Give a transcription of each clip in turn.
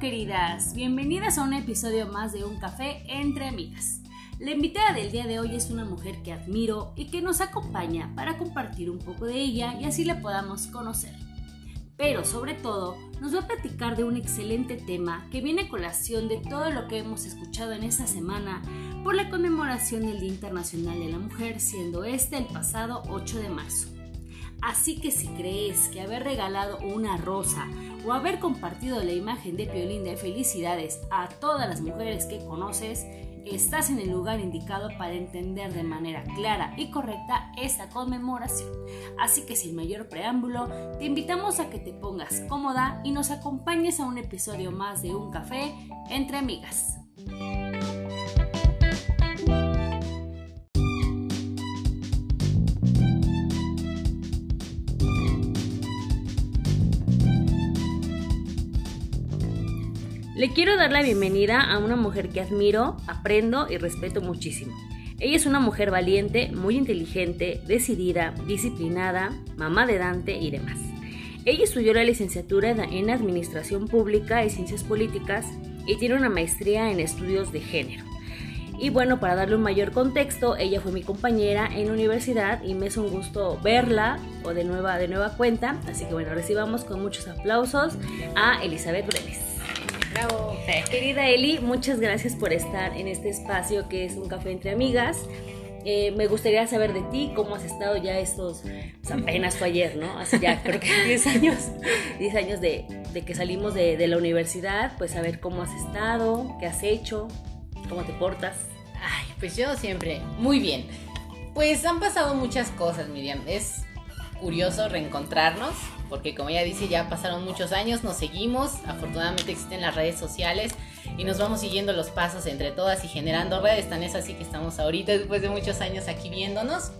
Queridas, bienvenidas a un episodio más de Un Café entre Amigas. La invitada del día de hoy es una mujer que admiro y que nos acompaña para compartir un poco de ella y así la podamos conocer. Pero sobre todo, nos va a platicar de un excelente tema que viene a colación de todo lo que hemos escuchado en esta semana por la conmemoración del Día Internacional de la Mujer, siendo este el pasado 8 de marzo. Así que si crees que haber regalado una rosa o haber compartido la imagen de Piolín de felicidades a todas las mujeres que conoces, estás en el lugar indicado para entender de manera clara y correcta esta conmemoración. Así que sin mayor preámbulo, te invitamos a que te pongas cómoda y nos acompañes a un episodio más de Un Café entre Amigas. Le quiero dar la bienvenida a una mujer que admiro, aprendo y respeto muchísimo. Ella es una mujer valiente, muy inteligente, decidida, disciplinada, mamá de Dante y demás. Ella estudió la licenciatura en Administración Pública y Ciencias Políticas y tiene una maestría en estudios de género. Y bueno, para darle un mayor contexto, ella fue mi compañera en universidad y me es un gusto verla o de nueva, de nueva cuenta. Así que bueno, recibamos con muchos aplausos a Elizabeth Breves. Querida Eli, muchas gracias por estar en este espacio que es un café entre amigas. Eh, me gustaría saber de ti, cómo has estado ya estos, pues, apenas fue ayer, ¿no? Hace ya creo que 10 años, 10 años de, que salimos de, de, la universidad, pues saber cómo has estado, qué has hecho, cómo te portas. Ay, pues yo siempre, muy bien. Pues han pasado muchas cosas, Miriam. Es curioso reencontrarnos porque como ya dice, ya pasaron muchos años, nos seguimos, afortunadamente existen las redes sociales y nos vamos siguiendo los pasos entre todas y generando redes, tan es así que estamos ahorita después de muchos años aquí viéndonos.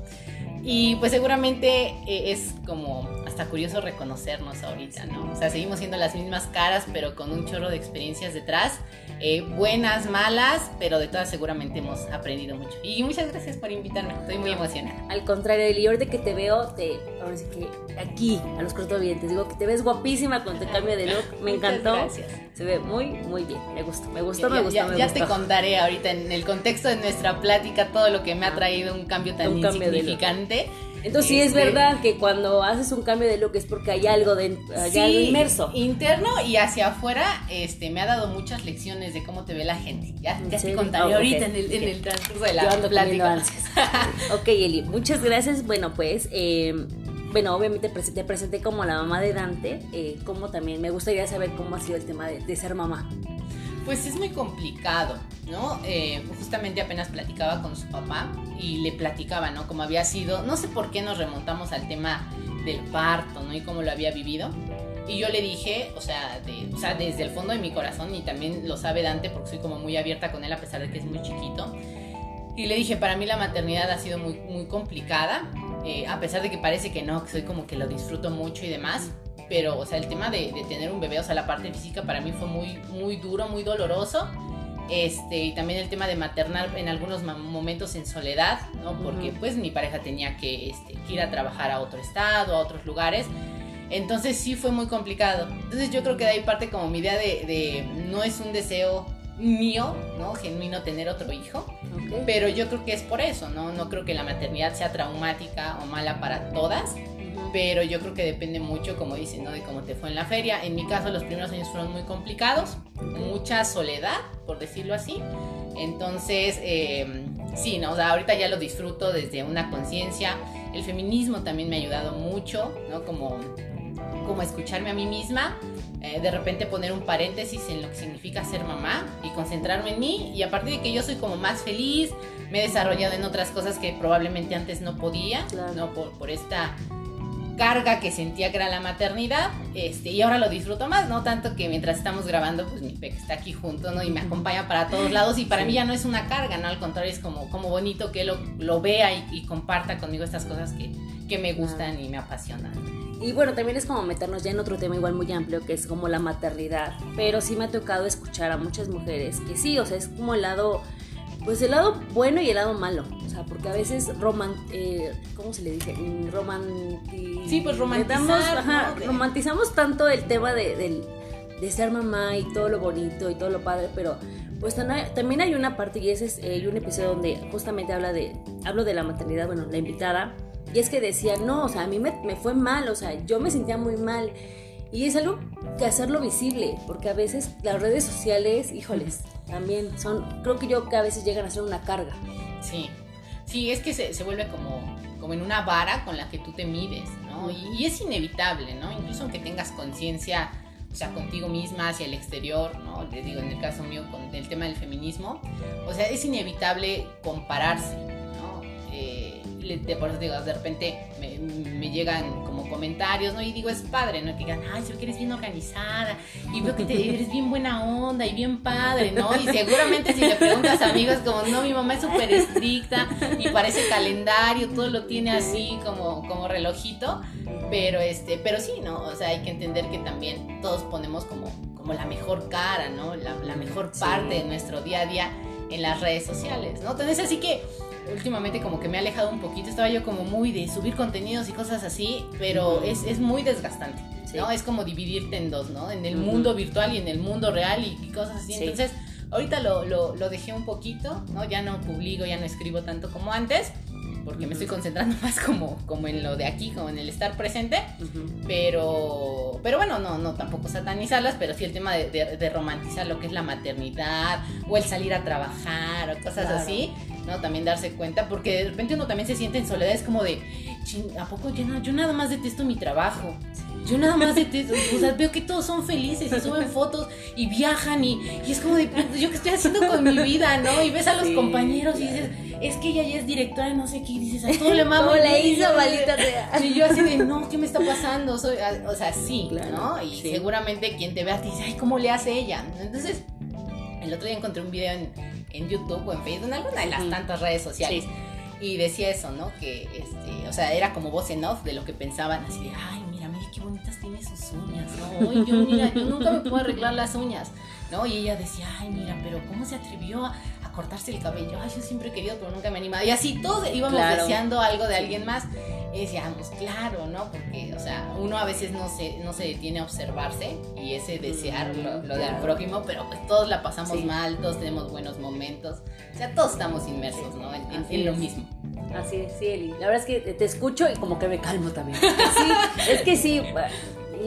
Y pues seguramente eh, es como hasta curioso reconocernos ahorita, ¿no? O sea, seguimos siendo las mismas caras, pero con un chorro de experiencias detrás, eh, buenas, malas, pero de todas seguramente hemos aprendido mucho. Y muchas gracias por invitarme, estoy muy emocionada. Al contrario, Eli, ahorita que te veo, te, ahora sí que aquí, a los cortovientes, digo que te ves guapísima con tu cambio de look, me encantó. gracias. Se ve muy, muy bien, me gustó, me gustó, me gustó. Ya, me ya gustó. te contaré ahorita en el contexto de nuestra plática todo lo que me ha Ah. traído un cambio tan Un cambio de insignificante. Entonces sí es Este, verdad que cuando haces un cambio de look es porque hay algo de hay Sí, algo inmerso. interno y hacia afuera, este, me ha dado muchas lecciones de cómo te ve la gente. Ya, ¿En ya te contaré Ah, ahorita en, el, en el transcurso de Yo la ando comiendo plática. ok, Eli, muchas gracias. Bueno, pues, eh, bueno, obviamente te presenté como la mamá de Dante, eh, como también me gustaría saber cómo ha sido el tema de, de ser mamá. Pues es muy complicado, ¿no? Eh, justamente apenas platicaba con su papá y le platicaba, ¿no? Cómo había sido, no sé por qué nos remontamos al tema del parto, ¿no? Y cómo lo había vivido. Y yo le dije, o sea, de- o sea, desde el fondo de mi corazón, y también lo sabe Dante porque soy como muy abierta con él a pesar de que es muy chiquito. Y le dije, para mí la maternidad ha sido muy, muy complicada, eh, a pesar de que parece que no, que soy como que lo disfruto mucho y demás. Pero, o sea, el tema de, de tener un bebé, o sea, la parte física para mí fue muy, muy duro, muy doloroso. Este, y también el tema de maternar en algunos momentos en soledad, ¿no? Porque pues mi pareja tenía que, este, que ir a trabajar a otro estado, a otros lugares. Entonces sí fue muy complicado. Entonces yo creo que de ahí parte como mi idea de, de no es un deseo mío, ¿no? Genuino tener otro hijo. Pero yo creo que es por eso, ¿no? No creo que la maternidad sea traumática o mala para todas. Pero yo creo que depende mucho, como dicen, ¿no? De cómo te fue en la feria. En mi caso, los primeros años fueron muy complicados, mucha soledad, por decirlo así. Entonces, eh, sí, ¿no? O sea, ahorita ya lo disfruto desde una conciencia. El feminismo también me ha ayudado mucho, ¿no? Como, como escucharme a mí misma. eh, de repente poner un paréntesis en lo que significa ser mamá y concentrarme en mí y a partir de que yo soy como más feliz, me he desarrollado en otras cosas que probablemente antes no podía, Claro. ¿no? Por, por esta carga que sentía que era la maternidad, este, y ahora lo disfruto más, no tanto que mientras estamos grabando, pues mi peque está aquí junto, ¿no? Y me acompaña para todos lados, y para Sí. mí ya no es una carga, ¿no? Al contrario, es como, como bonito que él lo, lo vea y, y comparta conmigo estas cosas que, que me gustan y me apasionan. Y bueno, también es como meternos ya en otro tema igual muy amplio, que es como la maternidad. Pero sí me ha tocado escuchar a muchas mujeres que sí, o sea, es como el lado, pues el lado bueno y el lado malo. O sea, porque a veces roman, eh, ¿cómo se le dice? Romanti... Sí, pues. De- Romantizamos tanto el tema de, del, de ser mamá y todo lo bonito y todo lo padre, pero pues también hay una parte y ese es eh, un episodio donde justamente habla de, hablo de la maternidad, bueno, la invitada, y es que decía, no, o sea, a mí me, me fue mal, o sea, yo me sentía muy mal. Y es algo que hacerlo visible, porque a veces las redes sociales, híjoles, también son, creo que yo que a veces llegan a ser una carga. Sí, sí, es que se, se vuelve como, como en una vara con la que tú te mides, ¿no? Y, y es inevitable, ¿no? Incluso aunque tengas conciencia, o sea, contigo misma, hacia el exterior, ¿no? Le digo, en el caso mío, con el tema del feminismo, o sea, es inevitable compararse, ¿no? Eh, de, por eso digo, de repente me, me, llegan comentarios, ¿no? Y digo, es padre, ¿no? Que digan, ay, sé que eres bien organizada y veo que te, eres bien buena onda y bien padre, ¿no? Y seguramente si le preguntas a amigos como, no, mi mamá es súper estricta y parece calendario, todo lo tiene así como, como relojito, pero este, pero sí, ¿no? O sea, hay que entender que también todos ponemos como, como la mejor cara, ¿no? La, la mejor parte de nuestro día a día en las redes sociales, ¿no? Entonces, así que últimamente como que me he alejado un poquito, estaba yo como muy de subir contenidos y cosas así, pero es, es muy desgastante, ¿no? Es como dividirte en dos, ¿no? En el mundo virtual y en el mundo real y, y cosas así. Entonces, ahorita lo, lo, lo, dejé un poquito, ¿no? Ya no publico, ya no escribo tanto como antes, porque me estoy concentrando más como, como en lo de aquí, como en el estar presente, uh -huh. pero, pero bueno, no, no tampoco satanizarlas, pero sí el tema de, de, de, romantizar lo que es la maternidad o el salir a trabajar o cosas claro. así, ¿no? También darse cuenta, porque de repente uno también se siente en soledad, es como de, ¿a poco yo, no, yo nada más detesto mi trabajo? Yo nada más detesto, o sea, veo que todos son felices y suben fotos y viajan y, y es como de, yo qué estoy haciendo con mi vida, ¿no? Y ves a los sí. compañeros y dices, es que ella ya es directora de no sé qué, y dices, a todo le mamo. le hizo, malita sea. Y yo así de, no, ¿qué me está pasando? Soy, o sea, sí, claro, ¿no? Y sí. seguramente quien te vea te dice, ay, ¿cómo le hace ella? Entonces, el otro día encontré un video en, en YouTube o en Facebook, en alguna de las mm. tantas redes sociales. Sí. Y decía eso, ¿no? Que, este, o sea, era como voz en off de lo que pensaban, así de, ay, mira, mira qué bonitas tiene sus uñas, ¿no? Y yo, mira, yo nunca me puedo arreglar las uñas, ¿no? Y ella decía, ay, mira, pero ¿cómo se atrevió a cortarse el cabello? Ay, yo siempre he querido, pero nunca me he animado. Y así todos íbamos claro. deseando algo de alguien más. Y decíamos, claro, ¿no? Porque, o sea, uno a veces no se, no se detiene a observarse y ese desear lo, lo del prójimo, pero pues todos la pasamos sí. mal, todos tenemos buenos momentos. O sea, todos estamos inmersos, ¿no? En, en, en lo mismo. Así es, sí, Eli. La verdad es que te escucho y como que me calmo también. Sí, es que sí,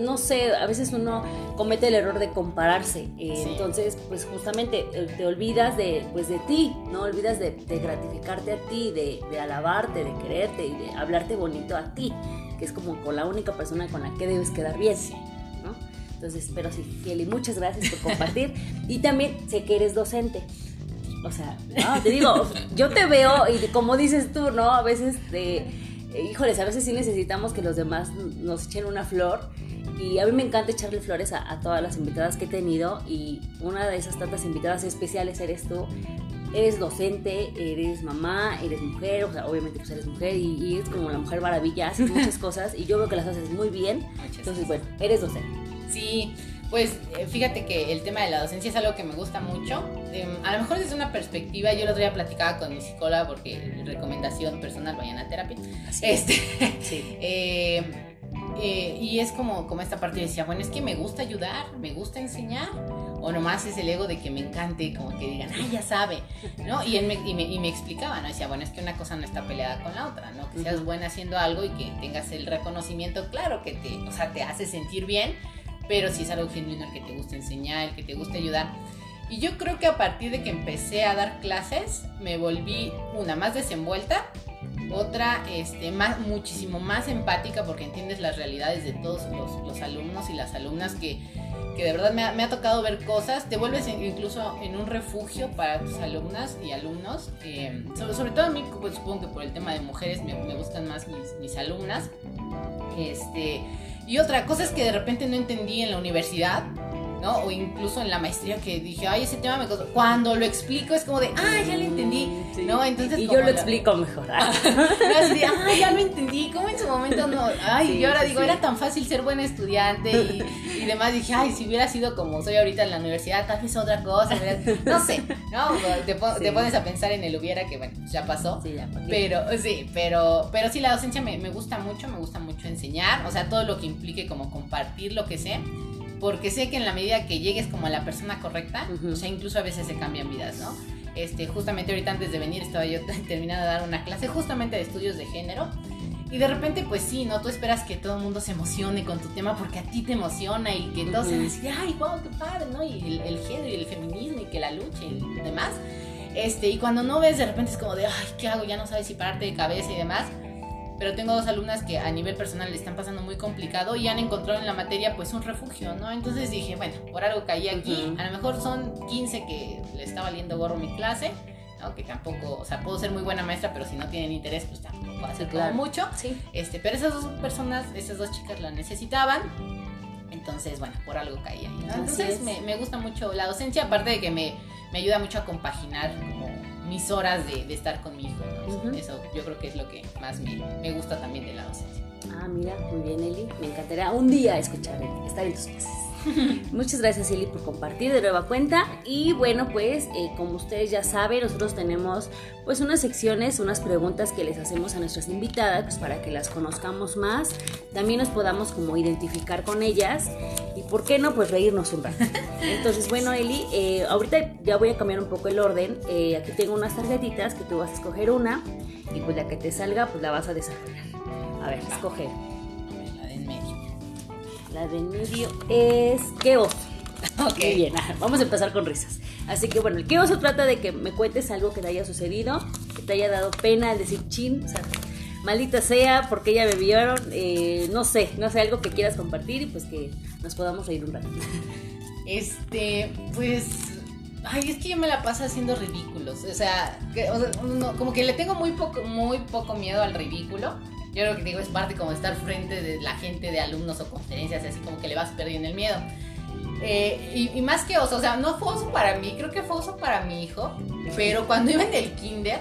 no sé, a veces uno comete el error de compararse. Eh, sí. Entonces, pues justamente eh, te olvidas de, pues, de ti, ¿no? Olvidas de, de gratificarte a ti, de, de, alabarte, de quererte y de hablarte bonito a ti, que es como con la única persona con la que debes quedar bien, sí. ¿no? Entonces, pero sí, Eli, muchas gracias por compartir. y también sé que eres docente. O sea, no, te digo, yo te veo y como dices tú, ¿no? A veces, de, híjoles, a veces sí necesitamos que los demás nos echen una flor. Y a mí me encanta echarle flores a, a, todas las invitadas que he tenido. Y una de esas tantas invitadas especiales eres tú. Eres docente, eres mamá, eres mujer, o sea, obviamente pues eres mujer y, y eres como la mujer maravilla, haces muchas cosas y yo veo que las haces muy bien. Muchas Entonces, bueno, eres docente. Sí, pues eh, fíjate que el tema de la docencia es algo que me gusta mucho. Eh, a lo mejor desde una perspectiva, yo el otro día platicaba con mi psicóloga porque recomendación personal, vayan a terapia. Así este, sí. eh, eh, y es como, como esta parte decía, bueno, es que me gusta ayudar, me gusta enseñar, o nomás es el ego de que me encante, como que digan, ay, ya sabe, ¿no? Y él me, y me, y me explicaba, ¿no? Decía, bueno, es que una cosa no está peleada con la otra, ¿no? Que seas buena haciendo algo y que tengas el reconocimiento, claro, que te, o sea, te hace sentir bien, pero si es algo genuino, el que te gusta enseñar, el que te gusta ayudar. Y yo creo que a partir de que empecé a dar clases, me volví una más desenvuelta, otra este, más, muchísimo más empática porque entiendes las realidades de todos los, los alumnos y las alumnas que, que de verdad me ha, me ha, tocado ver cosas, te vuelves incluso en un refugio para tus alumnas y alumnos, eh, sobre, sobre, todo a mí, pues supongo que por el tema de mujeres me, me gustan más mis, mis alumnas, este, y otra cosa es que de repente no entendí en la universidad, ¿no? O incluso en la maestría que dije, ay, ese tema me costó. Cuando lo explico es como de, ah, ya lo entendí, sí. ¿no? Entonces, y yo lo explico mejor. así, ah, ya lo entendí, como en su momento no. Ay, sí, y ahora sí, digo, era tan fácil ser buena estudiante y, y, demás. Dije, ay, si hubiera sido como soy ahorita en la universidad, tal vez otra cosa. No sé, ¿no? Te, te, pones a pensar en el hubiera, que bueno, ya pasó. Sí, ya pasó. Pero, sí, pero, pero sí, la docencia me, me gusta mucho, me gusta mucho enseñar. O sea, todo lo que implique como compartir lo que sé porque sé que en la medida que llegues como a la persona correcta, Ujú. o sea, incluso a veces se cambian vidas, ¿no? Este, justamente ahorita antes de venir estaba yo terminando de dar una clase justamente de estudios de género. Y de repente, pues sí, ¿no? Tú esperas que todo el mundo se emocione con tu tema porque a ti te emociona y que todos se van a decir, ay, wow, qué padre, ¿no? Y el, el género y el feminismo y que la lucha y demás. Este, y cuando no ves, de repente es como de, ay, ¿qué hago? Ya no sabes si pararte de cabeza y demás. Pero tengo dos alumnas que a nivel personal le están pasando muy complicado y han encontrado en la materia pues un refugio, ¿no? Entonces dije, bueno, por algo caí aquí. A lo mejor son 15 que le está valiendo gorro mi clase, ¿no? Que tampoco, o sea, puedo ser muy buena maestra, pero si no tienen interés, pues tampoco puedo hacer como claro. mucho. Sí. Este, pero esas dos personas, esas dos chicas la necesitaban. Entonces, bueno, por algo caí ahí. ¿no? Entonces es. me, me gusta mucho la docencia, aparte de que me, me ayuda mucho a compaginar como mis horas de, de estar con mi hijo. ¿no? Ujú. Eso yo creo que es lo que más me, me gusta también de la docencia. Ah, mira, muy bien, Eli. Me encantaría un día escuchar, estar en tus clases. Muchas gracias, Eli, por compartir de nueva cuenta. Y bueno, pues, eh, como ustedes ya saben, nosotros tenemos pues unas secciones, unas preguntas que les hacemos a nuestras invitadas, pues para que las conozcamos más, también nos podamos como identificar con ellas y, ¿por qué no? Pues reírnos un rato. Entonces, bueno, Eli, eh, ahorita ya voy a cambiar un poco el orden. Eh, aquí tengo unas tarjetitas que tú vas a escoger una y pues la que te salga, pues la vas a desarrollar. A ver, escoge. La del medio es ¿Qué oso? Ok. Muy bien, vamos a empezar con risas. Así que bueno, el ¿Qué oso? trata de que me cuentes algo que te haya sucedido, que te haya dado pena al decir chin, o sea, maldita sea, porque ya me vieron, eh, no sé, no sé, algo que quieras compartir y pues que nos podamos reír un rato. Este, pues. Ay, es que yo me la paso haciendo ridículos. O sea, que- o sea, no, como que le tengo muy poco, muy poco miedo al ridículo. Yo creo que digo, es parte como de estar frente de la gente de alumnos o conferencias, así como que le vas perdiendo el miedo. Eh, y, y más que oso, o sea, no fue oso para mí, creo que fue oso para mi hijo. Pero cuando iba en el kinder,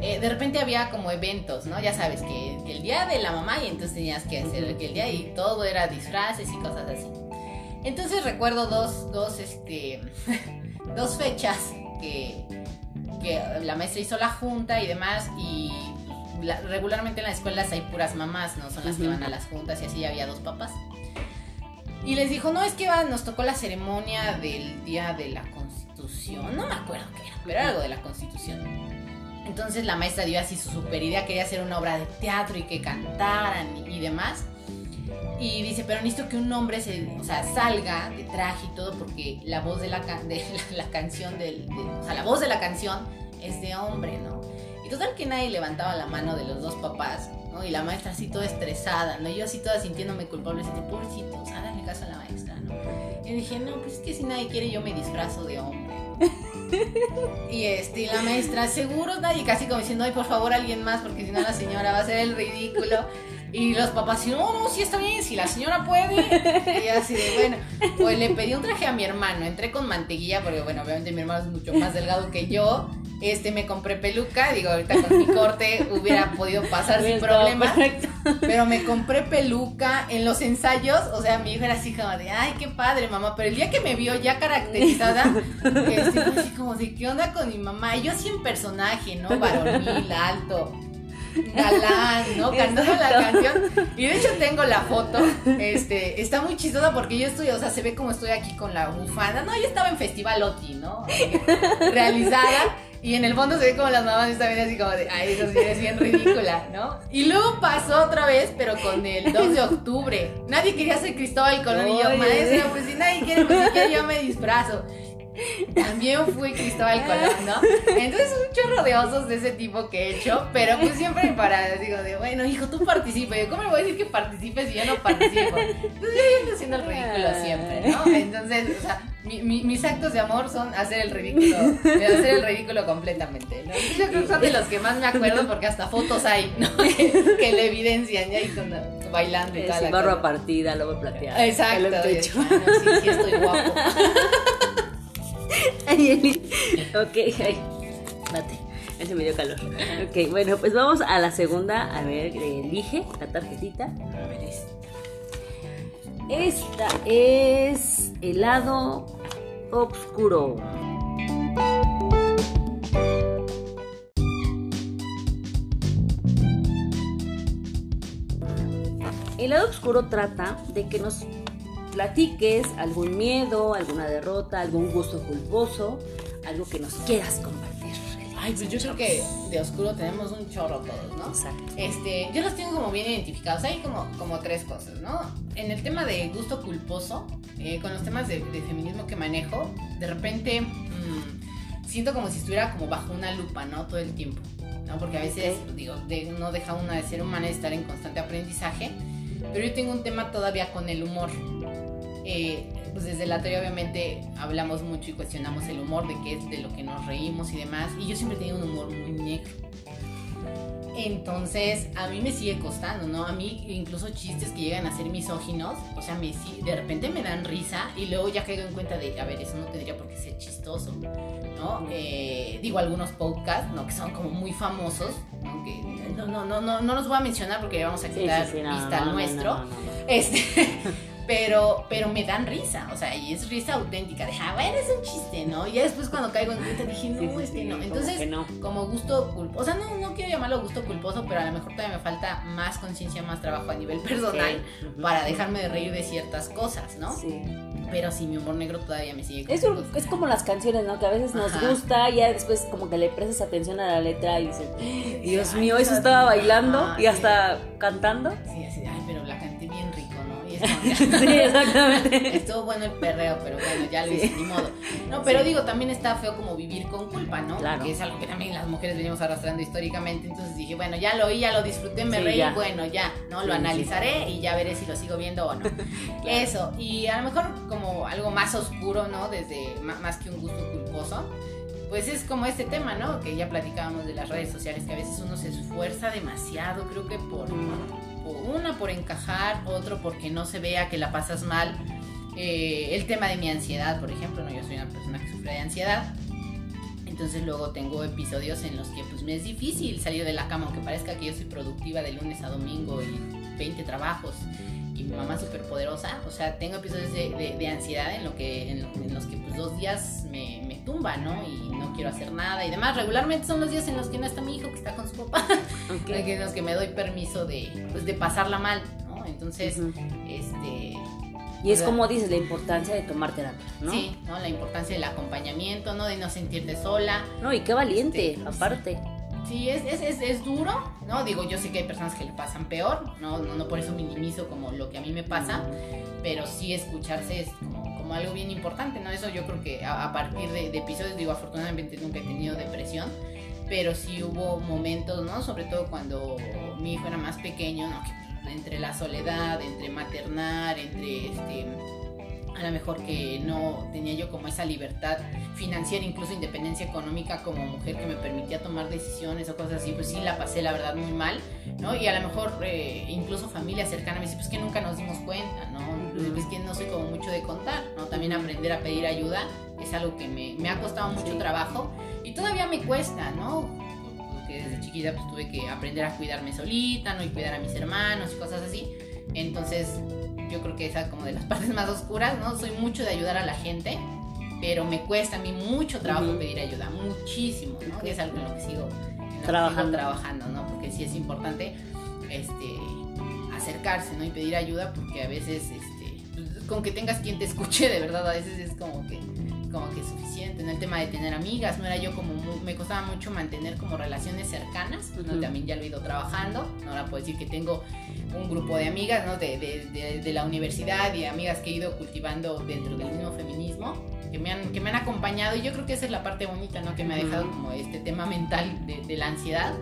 eh, de repente había como eventos, ¿no? Ya sabes, que, el día de la mamá y entonces tenías que hacer que el día y todo era disfraces y cosas así. Entonces recuerdo dos, dos, este, dos fechas que, que la maestra hizo la junta y demás y la- regularmente en las escuelas hay puras mamás, ¿no? Son las que van a las juntas y así ya había dos papás. Y les dijo, no, es que va- nos tocó la ceremonia del Día de la Constitución. No me acuerdo qué era, pero era algo de la Constitución. Entonces la maestra dio así su super idea, quería hacer una obra de teatro y que cantaran y, y demás. Y dice, pero necesito que un hombre se, o sea, salga de traje y todo porque la voz de la, de la, la canción, del, de- o sea, la voz de la canción es de hombre, ¿no? Y total que nadie levantaba la mano de los dos papás, ¿no? Y la maestra así toda estresada, ¿no? Yo así toda sintiéndome culpable, así de pobrecito, o sea, dale caso a la maestra, ¿no? Y dije, no, pues es que si nadie quiere yo me disfrazo de hombre. Y este, y la maestra, seguro nadie, casi como diciendo, ay, por favor, alguien más, porque si no la señora va a hacer el ridículo. Y los papás, no, no, sí está bien, si la señora puede. Y así de, bueno, pues le pedí un traje a mi hermano, entré con mantequilla, porque bueno, obviamente mi hermano es mucho más delgado que yo. Este, me compré peluca, digo, ahorita con mi corte hubiera podido pasar sin problema. perfecto. Pero me compré peluca en los ensayos, o sea, mi hija era así como de, ay, qué padre, mamá. Pero el día que me vio ya caracterizada, este, así como de, ¿qué onda con mi mamá? Y yo así en personaje, ¿no? Varonil, alto, galán, ¿no? Cantando la canción. Y de hecho tengo la foto, este, está muy chistosa porque yo estoy, o sea, se ve como estoy aquí con la bufanda. No, yo estaba en Festival Oti, ¿no? Realizada. Y en el fondo se ve como las mamás están viendo así como de, ay, eso sí es bien ridícula, ¿no? Y luego pasó otra vez, pero con el 2 de octubre. Nadie quería ser Cristóbal Colón y yo, maestra, pues si nadie quiere, pues si quiere yo me disfrazo. También fui Cristóbal Colón, ¿no? Entonces un chorro de osos de ese tipo que he hecho, pero pues siempre para, digo, de, bueno, hijo, tú participa. Yo, ¿cómo le voy a decir que participes si yo no participo? Entonces yo ando haciendo el ridículo siempre, ¿no? Entonces, o sea, mi- mi- mis actos de amor son hacer el ridículo, hacer el ridículo completamente, ¿no? Entonces, yo creo que son de los que más me acuerdo porque hasta fotos hay, ¿no? Que, que le evidencian, ya y con, bailando y toda sí, la barba cosa. partida, lobo plateado. Exacto. y pecho. "Ah, no, sí, sí estoy guapo. Ay. Ok, ay. Date. Ese me dio calor. Ok, bueno, pues vamos a la segunda. A ver, elige la tarjetita. A ver, es- Esta es helado oscuro. El lado oscuro trata de que nos platiques algún miedo, alguna derrota, algún gusto culposo, algo que nos quieras compartir. Ay, pues yo creo que de oscuro tenemos un chorro todos, ¿no? Exacto. Este, yo los tengo como bien identificados. Hay como, como tres cosas, ¿no? En el tema de gusto culposo, eh, con los temas de, de feminismo que manejo, de repente mm, siento como si estuviera como bajo una lupa, ¿no? Todo el tiempo. ¿no? Porque a veces, Ok. digo, de- no deja una de ser humana y estar en constante aprendizaje. Pero yo tengo un tema todavía con el humor. Eh, pues desde la teoría obviamente hablamos mucho y cuestionamos el humor, de qué es de lo que nos reímos y demás. Y yo siempre he tenido un humor muy negro. Entonces, a mí me sigue costando, ¿no? A mí incluso chistes que llegan a ser misóginos, o sea, me, sí- de repente me dan risa y luego ya caigo en cuenta de, a ver, eso no tendría por qué ser chistoso, ¿no? Eh, digo, algunos podcasts, ¿no? Que son como muy famosos, ¿no? Que no, no, no, no, no los voy a mencionar porque vamos a Sí, quitar sí, sí, no, vista no, al nuestro. Este, pero, pero me dan risa, o sea, y es risa auténtica, de, ah, bueno, es un chiste, ¿no? Y después cuando caigo en cuenta dije, no, Sí, sí, es que sí, no. Entonces, que no. como gusto culposo, o sea, no, no quiero llamarlo gusto culposo, pero a lo mejor todavía me falta más conciencia, más trabajo a nivel personal para dejarme de reír de ciertas cosas, ¿no? Sí. Pero sí, mi humor negro todavía me sigue Es, un- es como las canciones, ¿no? Que a veces nos Ajá. gusta y ya después como que le prestas atención a la letra y dices, Dios Ay, mío, eso Dios estaba bailando y hasta cantando. Sí, así Estuvo bueno el perreo, pero bueno, ya lo Sí. hice, ni modo. No, pero Sí. digo, también está feo como vivir con culpa, ¿no? Claro. Que es algo que también las mujeres venimos arrastrando históricamente. Entonces dije, bueno, ya lo oí, ya lo disfruté, me Sí, reí, ya. bueno, ya, ¿no? Lo analizaré y ya veré si lo sigo viendo o no. Eso, y a lo mejor como algo más oscuro, ¿no? Desde más que un gusto culposo. Pues es como este tema, ¿no? Que ya platicábamos de las redes sociales, que a veces uno se esfuerza demasiado, creo que por- una por encajar, otro porque no se vea que la pasas mal. Eh, el tema de mi ansiedad, por ejemplo, ¿no? yo soy una persona que sufre de ansiedad. Entonces luego tengo episodios en los que pues me es difícil salir de la cama, aunque parezca que yo soy productiva de lunes a domingo y 20 trabajos y mi mamá súper poderosa. O sea, tengo episodios de, de- de ansiedad en, lo que, en, lo- en los que pues dos días me, me tumba, ¿no? Y no quiero hacer nada y demás. Regularmente son los días en los que no está mi hijo, que está con su papá, en los que me doy permiso de, pues, de pasarla mal, ¿no? Entonces, este... Y es como dices, la importancia de tomar terapia, ¿no? Sí, ¿no? La importancia del acompañamiento, ¿no? De no sentirte sola. No, y qué valiente, Este, aparte. Sí, es, es, es, es duro, ¿no? Digo, yo sé que hay personas que le pasan peor, ¿no? No, no por eso minimizo como lo que a mí me pasa, pero sí escucharse es como, como algo bien importante, ¿no? Eso yo creo que a, partir de, de episodios, digo, afortunadamente nunca he tenido depresión, pero sí hubo momentos, ¿no? Sobre todo cuando mi hijo era más pequeño, ¿no? Entre la soledad, entre maternar, entre este a lo mejor que no tenía yo como esa libertad financiera, incluso independencia económica como mujer que me permitía tomar decisiones o cosas así, pues sí la pasé la verdad muy mal, ¿no? Y a lo mejor eh, incluso familia cercana me dice, pues que nunca nos dimos cuenta, ¿no? Pues que no soy como mucho de contar, ¿no? También aprender a pedir ayuda es algo que me, me ha costado mucho Sí. trabajo y todavía me cuesta, ¿no? Porque desde chiquita pues tuve que aprender a cuidarme solita, ¿no? Y cuidar a mis hermanos y cosas así. Entonces yo creo que esa como de las partes más oscuras, ¿no? Soy mucho de ayudar a la gente, pero me cuesta a mí mucho trabajo pedir ayuda, muchísimo, ¿no? Que es algo en lo que sigo, en lo que sigo Trabajando. trabajando, ¿no? Porque sí es importante este, acercarse, ¿no? Y pedir ayuda porque a veces, este, pues, con que tengas quien te escuche, de verdad, a veces es como que como que suficiente, ¿no? El tema de tener amigas, no era yo como, mu- me costaba mucho mantener como relaciones cercanas, ¿no? Ujú. También ya lo he ido trabajando, ¿no? ahora puedo decir que tengo un grupo de amigas, ¿no? De, de, de, de la universidad y amigas que he ido cultivando dentro del mismo feminismo, que me han, que me han acompañado y yo creo que esa es la parte bonita, ¿no? Que me ha dejado como este tema mental de, de la ansiedad.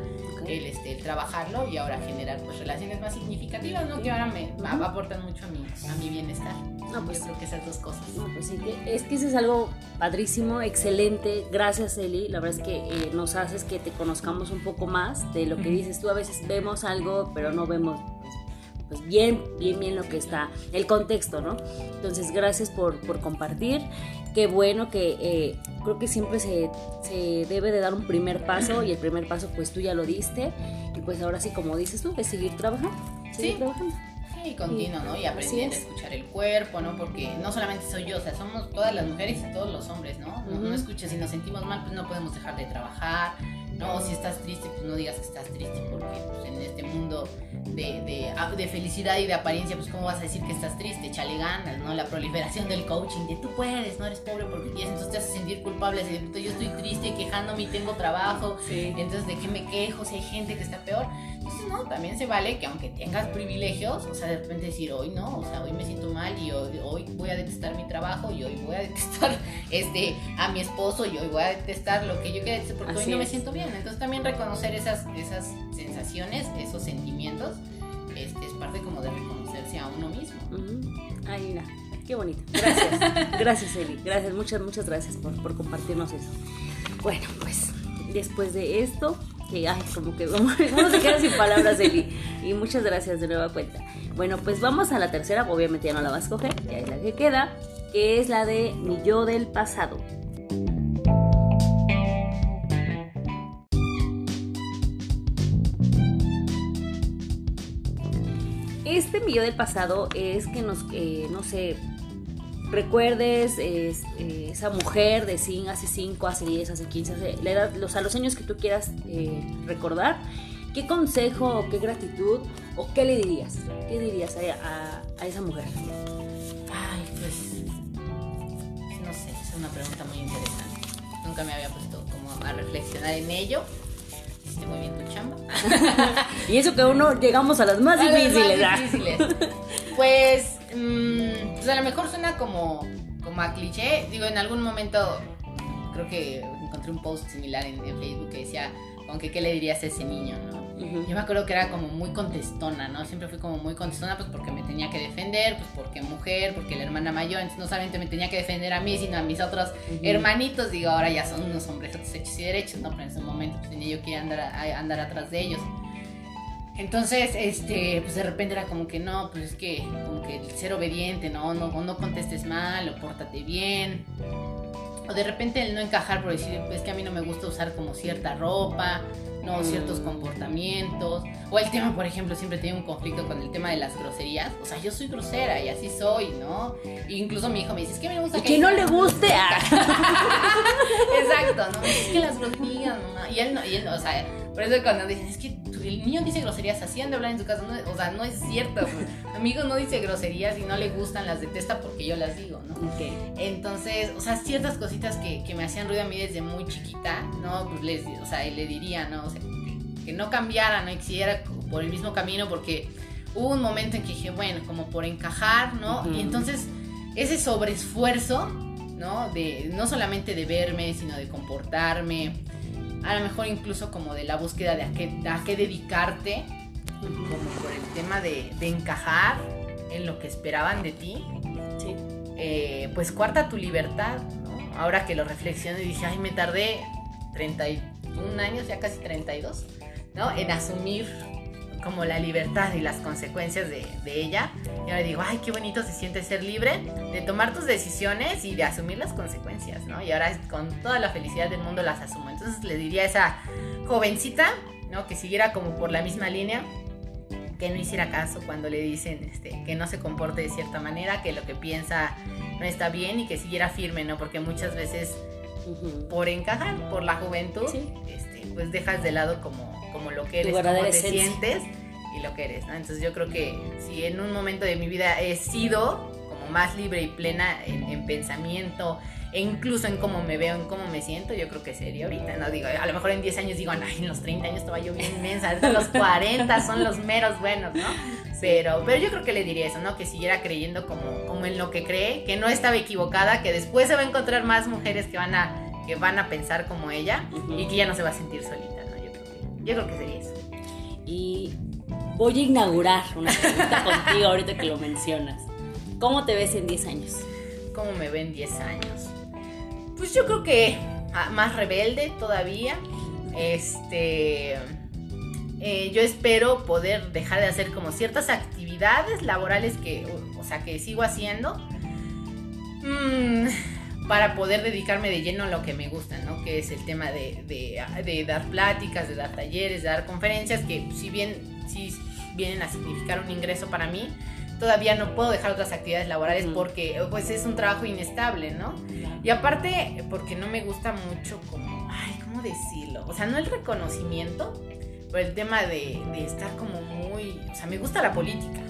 El, este, el trabajarlo y ahora generar pues relaciones más significativas, ¿no? Que ahora me aportan mucho a mi, a mi bienestar. No, pues- yo creo que esas dos cosas. No, pues sí, es que eso es algo padrísimo, excelente. Gracias, Eli. La verdad es que eh, nos haces que te conozcamos un poco más de lo que dices tú. A veces vemos algo, pero no vemos pues, bien, bien, bien lo que está, el contexto, ¿no? Entonces, gracias por, por compartir. Qué bueno que eh, creo que siempre se, se debe de dar un primer paso y el primer paso pues tú ya lo diste. Y pues ahora sí, como dices tú, es seguir trabajando. Seguir Sí. trabajando. Sí, continuo, ¿no? Y aprender a escuchar el cuerpo, ¿no? Porque no solamente soy yo, o sea, somos todas las mujeres y todos los hombres, ¿no? No, escuches, si nos sentimos mal, pues no podemos dejar de trabajar, ¿no? Si estás triste, pues no digas que estás triste, porque pues, en este mundo de, de, felicidad y de apariencia, pues cómo vas a decir que estás triste, échale ganas, ¿no? La proliferación del coaching, de tú puedes, no eres pobre porque tienes, entonces te hace sentir culpable, si yo estoy triste, quejándome y tengo trabajo, entonces de qué me quejo si hay gente que está peor. Entonces, no, también se vale que aunque tengas privilegios, o sea, de repente decir, hoy no, o sea, hoy me siento mal y hoy, hoy voy a detestar mi trabajo y hoy voy a detestar este, a mi esposo y hoy voy a detestar lo que yo quiero porque hoy no me siento bien. Entonces también reconocer esas, esas sensaciones, esos sentimientos, este, es parte como de reconocerse a uno mismo. Ay, mira, qué bonito. Gracias, gracias Eli, gracias, muchas, muchas gracias por, por compartirnos eso. Bueno, pues después de esto, que ay, como que vamos, a quedar sin palabras, Eli. Y muchas gracias de nueva cuenta. Bueno, pues vamos a la tercera, obviamente ya no la vas a escoger, ya es la que queda, que es la de mi yo del pasado. Este yo del pasado es que nos, eh, no sé, recuerdes eh, esa mujer de hace 5, hace 10, hace 15, hace, la edad, los, a los años que tú quieras eh, recordar, ¿qué consejo qué gratitud o qué le dirías? ¿Qué dirías a, a, esa mujer? Ay, pues no sé, es una pregunta muy interesante. Nunca me había puesto como a reflexionar en ello. Hiciste muy bien tu chamba. y eso que uno llegamos a las más difíciles. Las más difíciles. pues Mm, pues a lo mejor suena como, como a cliché. Digo, en algún momento creo que encontré un post similar en, Facebook que decía, con que qué le dirías a ese niño, ¿no? Yo me acuerdo que era como muy contestona, ¿no? Siempre fui como muy contestona, pues porque me tenía que defender, pues porque mujer, porque la hermana mayor, entonces no solamente me tenía que defender a mí, sino a mis otros hermanitos, digo, ahora ya son unos hombres hechos y derechos, ¿no? Pero en ese momento pues, tenía yo que andar, andar atrás de ellos. Entonces, este, pues de repente era como que no, pues es que, como que ser obediente, ¿no? No, no contestes mal, o pórtate bien. O de repente el no encajar por decir, es que a mí no me gusta usar como cierta ropa, no ciertos mm. comportamientos. O el tema, por ejemplo, siempre tenía un conflicto con el tema de las groserías. O sea, yo soy grosera y así soy, ¿no? E incluso mi hijo me dice, es que me gusta que... que no le guste. Exacto, ¿no? Es que las groserías, ¿no? Y él no, y él no, o sea por eso cuando dicen, es que el niño dice groserías, así han de hablar en su casa. o sea, no es cierto. amigo no dice groserías y no le gustan, las detesta porque yo las digo, ¿no? Entonces, o sea, ciertas cositas que, que, me hacían ruido a mí desde muy chiquita, ¿no? Pues les, o sea, le diría, ¿no? O sea, que, no cambiara, no siguiera por el mismo camino porque hubo un momento en que dije, bueno, como por encajar, ¿no? Y entonces, ese sobreesfuerzo, ¿no? De, no solamente de verme, sino de comportarme a lo mejor incluso como de la búsqueda de a qué, a qué dedicarte, como por el tema de, encajar en lo que esperaban de ti. Sí. Eh, pues cuarta tu libertad, ¿no? Ahora que lo reflexiono y dije, ay, me tardé 31 años, ya casi 32, ¿no? En asumir como la libertad y las consecuencias de, ella. Y ahora digo, ay, qué bonito se siente ser libre de tomar tus decisiones y de asumir las consecuencias, ¿no? Y ahora con toda la felicidad del mundo las asumo. Entonces le diría a esa jovencita, ¿no? Que siguiera como por la misma línea, que no hiciera caso cuando le dicen este, que no se comporte de cierta manera, que lo que piensa no está bien y que siguiera firme, ¿no? Porque muchas veces por encajar, por la juventud, este, pues dejas de lado como como lo que eres, cómo te sientes y lo que eres, ¿no? Entonces yo creo que si en un momento de mi vida he sido como más libre y plena en, pensamiento e incluso en cómo me veo, en cómo me siento, yo creo que sería ahorita, ¿no? Digo, a lo mejor en 10 años digo, ay, en los 30 años estaba yo bien inmensa, los 40 son los meros buenos, ¿no? Pero, pero yo creo que le diría eso, ¿no? Que siguiera creyendo como, como en lo que cree, que no estaba equivocada, que después se va a encontrar más mujeres que van a, que van a pensar como ella y que ya no se va a sentir solita. Yo creo que sería eso. Y voy a inaugurar una pregunta contigo ahorita que lo mencionas. ¿Cómo te ves en 10 años? ¿Cómo me ven en 10 años? Pues yo creo que ah, más rebelde todavía. Este. Eh, yo espero poder dejar de hacer como ciertas actividades laborales que, o, sea, que sigo haciendo. Mmm para poder dedicarme de lleno a lo que me gusta, ¿no? Que es el tema de, dar pláticas, de dar talleres, de dar conferencias, que si bien si vienen a significar un ingreso para mí, todavía no puedo dejar otras actividades laborales porque pues es un trabajo inestable, ¿no? Y aparte, porque no me gusta mucho como, ay, ¿cómo decirlo? O sea, no el reconocimiento, pero el tema de, de estar como muy o sea, me gusta la política,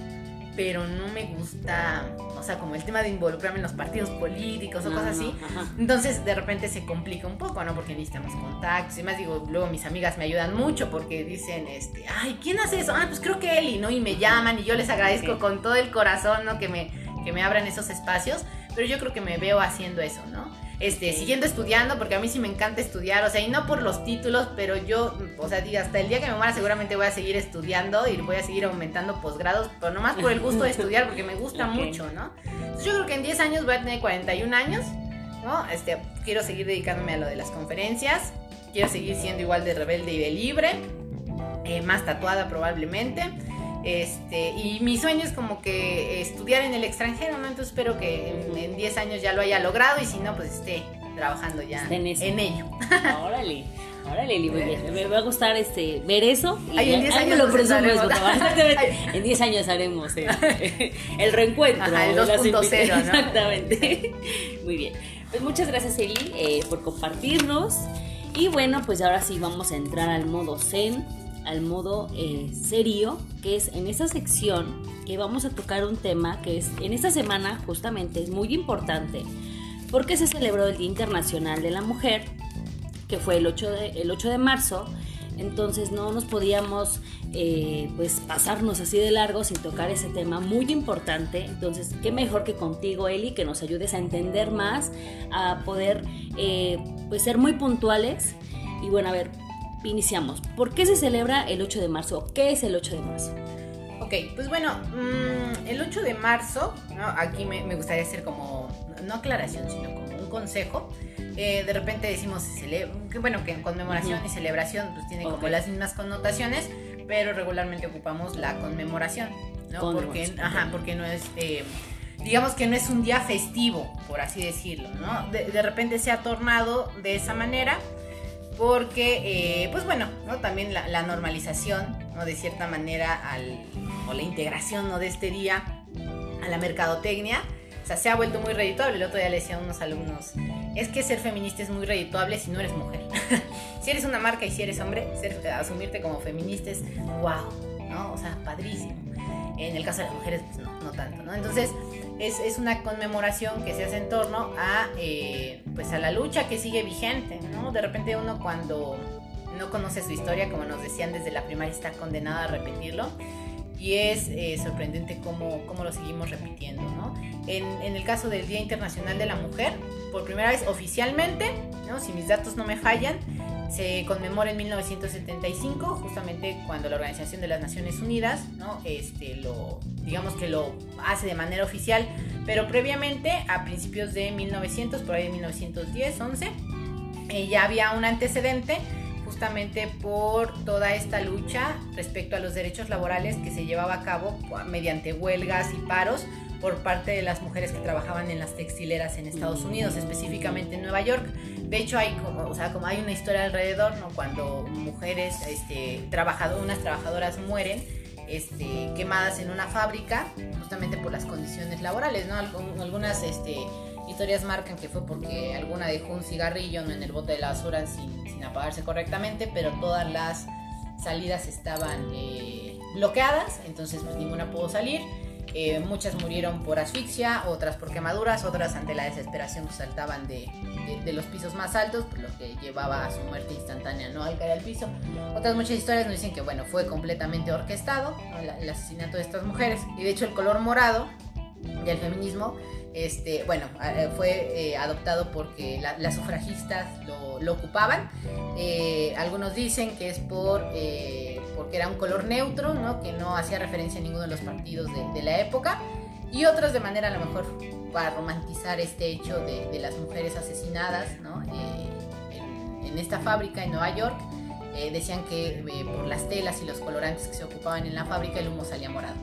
pero no me gusta, sea, como el tema de involucrarme en los partidos políticos o cosas así. Entonces, de repente se complica un poco, ¿no? Porque necesitamos contactos. Y más digo, luego mis amigas me ayudan mucho porque dicen, este, ay, ¿quién hace eso? Ah, pues creo que Eli, ¿no? Y me llaman y yo les agradezco con todo el corazón, ¿no? Que me, que me abran esos espacios. Pero yo creo que me veo haciendo eso, ¿no? Este, siguiendo estudiando, porque a mí sí me encanta estudiar, o sea, y no por los títulos, pero yo, o sea, hasta el día que me muera seguramente voy a seguir estudiando y voy a seguir aumentando posgrados, pero nomás por el gusto de estudiar, porque me gusta mucho, ¿no? Entonces yo creo que en 10 años voy a tener 41 años, ¿no? Este, quiero seguir dedicándome a lo de las conferencias, quiero seguir siendo igual de rebelde y de libre, eh, más tatuada probablemente. Este, y mi sueño es como que estudiar en el extranjero, ¿no? Entonces espero que en 10 años ya lo haya logrado y si no, pues esté trabajando ya en, ello. Órale. Órale, muy bien. Me va a gustar este, ver eso. Y en 10 años lo presumes, En 10 años haremos el reencuentro. el 2.0, ¿no? Exactamente. Muy bien. Pues muchas gracias, Eli, eh, por compartirnos. Y bueno, pues ahora sí vamos a entrar al modo Zen al modo eh, serio, que es en esta sección que vamos a tocar un tema que es en esta semana justamente es muy importante porque se celebró el Día Internacional de la Mujer, que fue el 8 de, el 8 de marzo, entonces no nos podíamos eh, pues pasarnos así de largo sin tocar ese tema muy importante. Entonces, qué mejor que contigo, Eli, que nos ayudes a entender más, a poder eh, pues ser muy puntuales. Y bueno, a ver, iniciamos. ¿Por qué se celebra el 8 de marzo? ¿Qué es el 8 de marzo? Ok, pues bueno, mm, el 8 de marzo, aquí me, gustaría hacer como, no aclaración, sino como un consejo. Eh, de repente decimos, que, bueno, que conmemoración y celebración pues tiene como las mismas connotaciones, pero regularmente ocupamos la conmemoración, ¿no? Porque, ajá, porque no es... Eh, digamos que no es un día festivo, por así decirlo, ¿no? De, de repente se ha tornado de esa manera porque, eh, pues bueno, ¿no? también la, normalización, ¿no? de cierta manera, o la integración ¿no? de este día a la mercadotecnia, o sea, se ha vuelto muy redituable. El otro día le decía a unos alumnos, es que ser feminista es muy redituable si no eres mujer. si eres una marca y si eres hombre, ser, asumirte como feminista es wow, ¿no? O sea, padrísimo. En el caso de las mujeres, pues no, no tanto, ¿no? Entonces, es, una conmemoración que se hace en torno a, eh, pues a la lucha que sigue vigente, ¿no? De repente uno cuando no conoce su historia, como nos decían desde la primaria, está condenado a repetirlo. Y es eh, sorprendente cómo, cómo, lo seguimos repitiendo, ¿no? En, en, el caso del Día Internacional de la Mujer, por primera vez oficialmente, ¿no? Si mis datos no me fallan, se conmemora en 1975, justamente cuando la Organización de las Naciones Unidas, ¿no? Este, lo, digamos que lo hace de manera oficial, pero previamente, a principios de 1900, por ahí de 1910, 11, eh, ya había un antecedente justamente por toda esta lucha respecto a los derechos laborales que se llevaba a cabo mediante huelgas y paros por parte de las mujeres que trabajaban en las textileras en Estados Unidos, específicamente en Nueva York. De hecho, hay como, o sea, como hay una historia alrededor, ¿no? Cuando mujeres, este, trabajado, unas trabajadoras mueren, este, quemadas en una fábrica, justamente por las condiciones laborales, ¿no? Algunas, este, historias marcan que fue porque alguna dejó un cigarrillo en el bote de la basura sin, apagarse correctamente, pero todas las salidas estaban eh, bloqueadas, entonces pues ninguna pudo salir muchas murieron por asfixia, otras por quemaduras, otras ante la desesperación saltaban de, los pisos más altos, lo que llevaba a su muerte instantánea, ¿no? Al caer al piso. Otras muchas historias nos dicen que, bueno, fue completamente orquestado el, asesinato de estas mujeres. Y de hecho el color morado y el feminismo, este, bueno, eh, fue eh, adoptado porque las sufragistas lo, ocupaban. algunos dicen que es por porque era un color neutro, que no hacía referencia a ninguno de los partidos de, la época, y otros de manera a lo mejor para romantizar este hecho de, las mujeres asesinadas ¿no? Eh, en, esta fábrica en Nueva York. Eh, decían que eh, por las telas y los colorantes que se ocupaban en la fábrica el humo salía morado.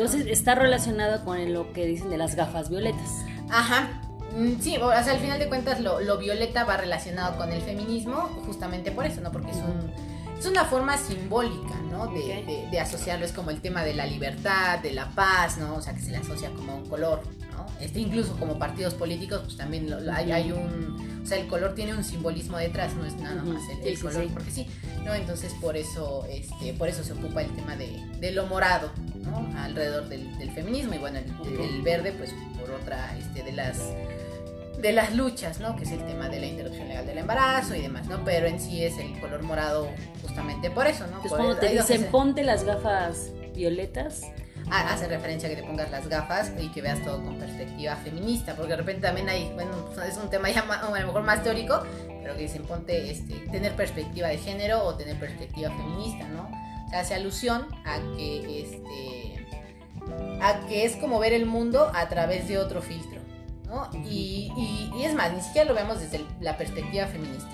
Entonces está relacionado con lo que dicen de las gafas violetas. Ajá, mm, Sí, o sea, al final de cuentas lo, lo, violeta va relacionado con el feminismo, justamente por eso, ¿no? Porque es un, es una forma simbólica, ¿no? De, de, asociarlo, es como el tema de la libertad, de la paz, ¿no? O sea, que se le asocia como un color, ¿no? Este, incluso como partidos políticos, pues también hay, hay, un, o sea, el color tiene un simbolismo detrás, no es nada más el, color, porque sí, ¿no? Entonces por eso, este, por eso se ocupa el tema de, de lo morado, ¿no? Alrededor del, del, feminismo y bueno, el, el, verde, pues por otra, este, de las de las luchas, ¿no? Que es el tema de la interrupción legal del embarazo y demás, ¿no? Pero en sí es el color morado justamente por eso, ¿no? Entonces cuando te dicen ponte las gafas violetas. Ah, hace referencia a que te pongas las gafas y que veas todo con perspectiva feminista, porque de repente también hay, bueno, es un tema ya a lo mejor más teórico, pero que dicen ponte, este, tener perspectiva de género o tener perspectiva feminista, ¿no? Hace alusión a que, este, a que es como ver el mundo a través de otro filtro. Y, es más, ni siquiera lo vemos desde la perspectiva feminista.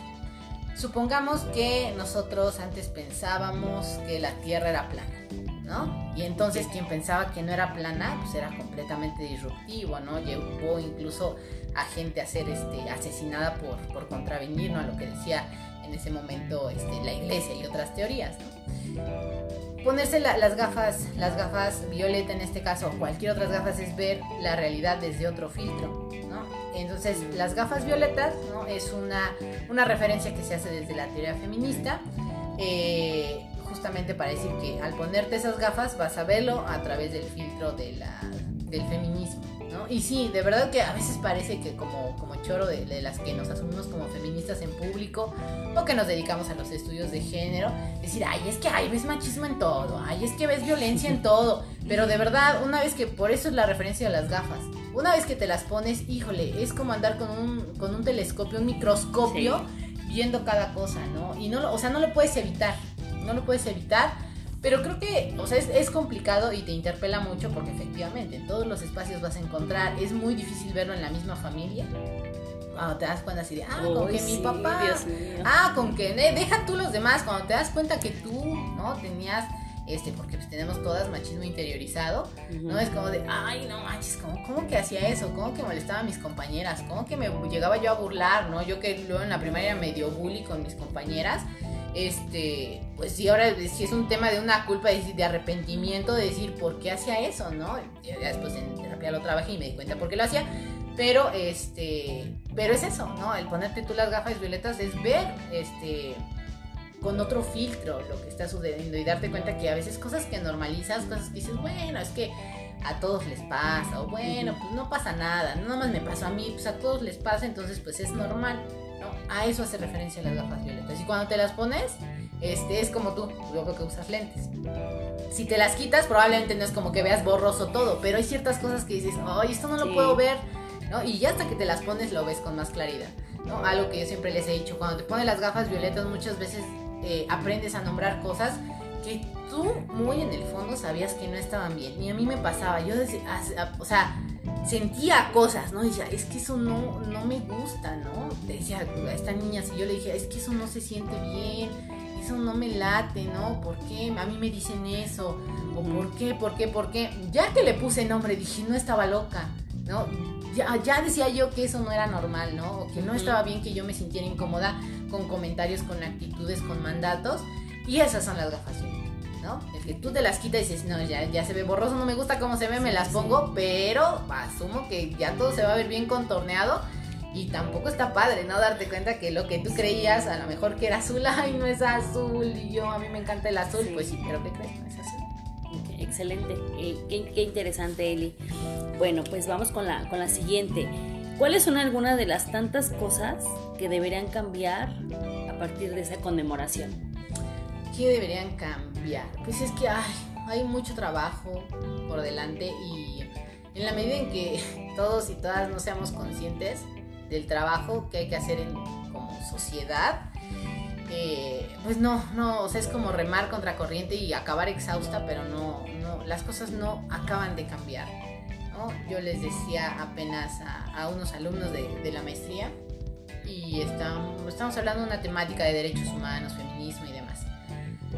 Supongamos que nosotros antes pensábamos que la Tierra era plana, ¿no? Y entonces quien pensaba que no era plana, pues era completamente disruptivo, ¿no? Llevó incluso a gente a ser este, asesinada por, por contravenir, ¿no? A lo que decía en ese momento este, la iglesia y otras teorías, ponerse las gafas, las gafas violeta en este caso, o cualquier otras gafas, es ver la realidad desde otro filtro, ¿no? Entonces, las gafas violetas, ¿no? Es una, una referencia que se hace desde la teoría feminista, eh, justamente para decir que al ponerte esas gafas vas a verlo a través del filtro de la, del feminismo. Y sí, de verdad que a veces parece que como, como choro de, las que nos asumimos como feministas en público o que nos dedicamos a los estudios de género, decir, ay, es que ay, ves machismo en todo, ay, es que ves violencia en todo, pero de verdad, una vez que, por eso es la referencia de las gafas, una vez que te las pones, híjole, es como andar con un, con un telescopio, un microscopio, viendo cada cosa, ¿no? Y no, o sea, no lo puedes evitar, no lo puedes evitar pero creo que, o sea, es, complicado y te interpela mucho porque efectivamente en todos los espacios vas a encontrar, es muy difícil verlo en la misma familia. Cuando te das cuenta así de, ah, con que mi papá, ah, con que, eh, deja tú los demás, cuando te das cuenta que tú, ¿no? Tenías este, porque pues tenemos todas machismo interiorizado, ¿no? Es como de, ay, no manches, ¿cómo, ¿cómo, que hacía eso? ¿Cómo que molestaba a mis compañeras? ¿Cómo que me llegaba yo a burlar, ¿no? Yo que luego en la primaria medio bully con mis compañeras, este, pues sí, ahora si es un tema de una culpa, de, de arrepentimiento, de decir por qué hacía eso, ¿no? Ya, después en terapia lo trabajé y me di cuenta por qué lo hacía. Pero, este, pero es eso, ¿no? El ponerte tú las gafas violetas es ver, este, con otro filtro lo que está sucediendo y darte cuenta que a veces cosas que normalizas, cosas que dices, bueno, es que a todos les pasa, o bueno, pues no pasa nada, no nada más me pasó a mí, pues a todos les pasa, entonces pues es normal. A eso hace referencia las gafas violetas. Y cuando te las pones, este, es como tú, luego que usas lentes. Si te las quitas, probablemente no es como que veas borroso todo, pero hay ciertas cosas que dices, ay, esto no lo puedo ver, ¿no? Y ya hasta que te las pones lo ves con más claridad, ¿no? Algo que yo siempre les he dicho, cuando te pones las gafas violetas muchas veces eh, aprendes a nombrar cosas que tú muy en el fondo sabías que no estaban bien. Y a mí me pasaba, yo decía, o sea, sentía cosas, ¿no? Decía, es que eso no, no me gusta, ¿no? Decía a esta niña, si yo le dije, es que eso no se siente bien, eso no me late, ¿no? ¿Por qué? A mí me dicen eso, o ¿por qué? ¿Por qué? ¿Por qué? Ya que le puse nombre, dije, no estaba loca, ¿no? Ya, ya decía yo que eso no era normal, ¿no? O que no estaba bien que yo me sintiera incómoda con comentarios, con actitudes, con mandatos, y esas son las gafas ¿no? Es que tú te las quitas y dices, no, ya, ya se ve borroso, no me gusta cómo se ve, me las pongo, pero asumo que ya todo se va a ver bien contorneado. Y tampoco está padre, ¿no? Darte cuenta que lo que tú creías, a lo mejor que era azul, ay, no es azul, y yo, a mí me encanta el azul, pues sí, pero ¿qué crees? No es azul. Excelente, eh, qué, qué, interesante, Eli. Bueno, pues vamos con la, con la siguiente. ¿Cuáles son algunas de las tantas cosas que deberían cambiar a partir de esa conmemoración? ¿Qué deberían cambiar? Pues es que hay mucho trabajo por delante y en la medida en que todos y todas no seamos conscientes del trabajo que hay que hacer en, como sociedad, eh, pues no, no, o sea, es como remar contra corriente y acabar exhausta, pero no, no, las cosas no acaban de cambiar. ¿no? Yo les decía apenas a, unos alumnos de, de, la maestría y estamos, estamos hablando de una temática de derechos humanos.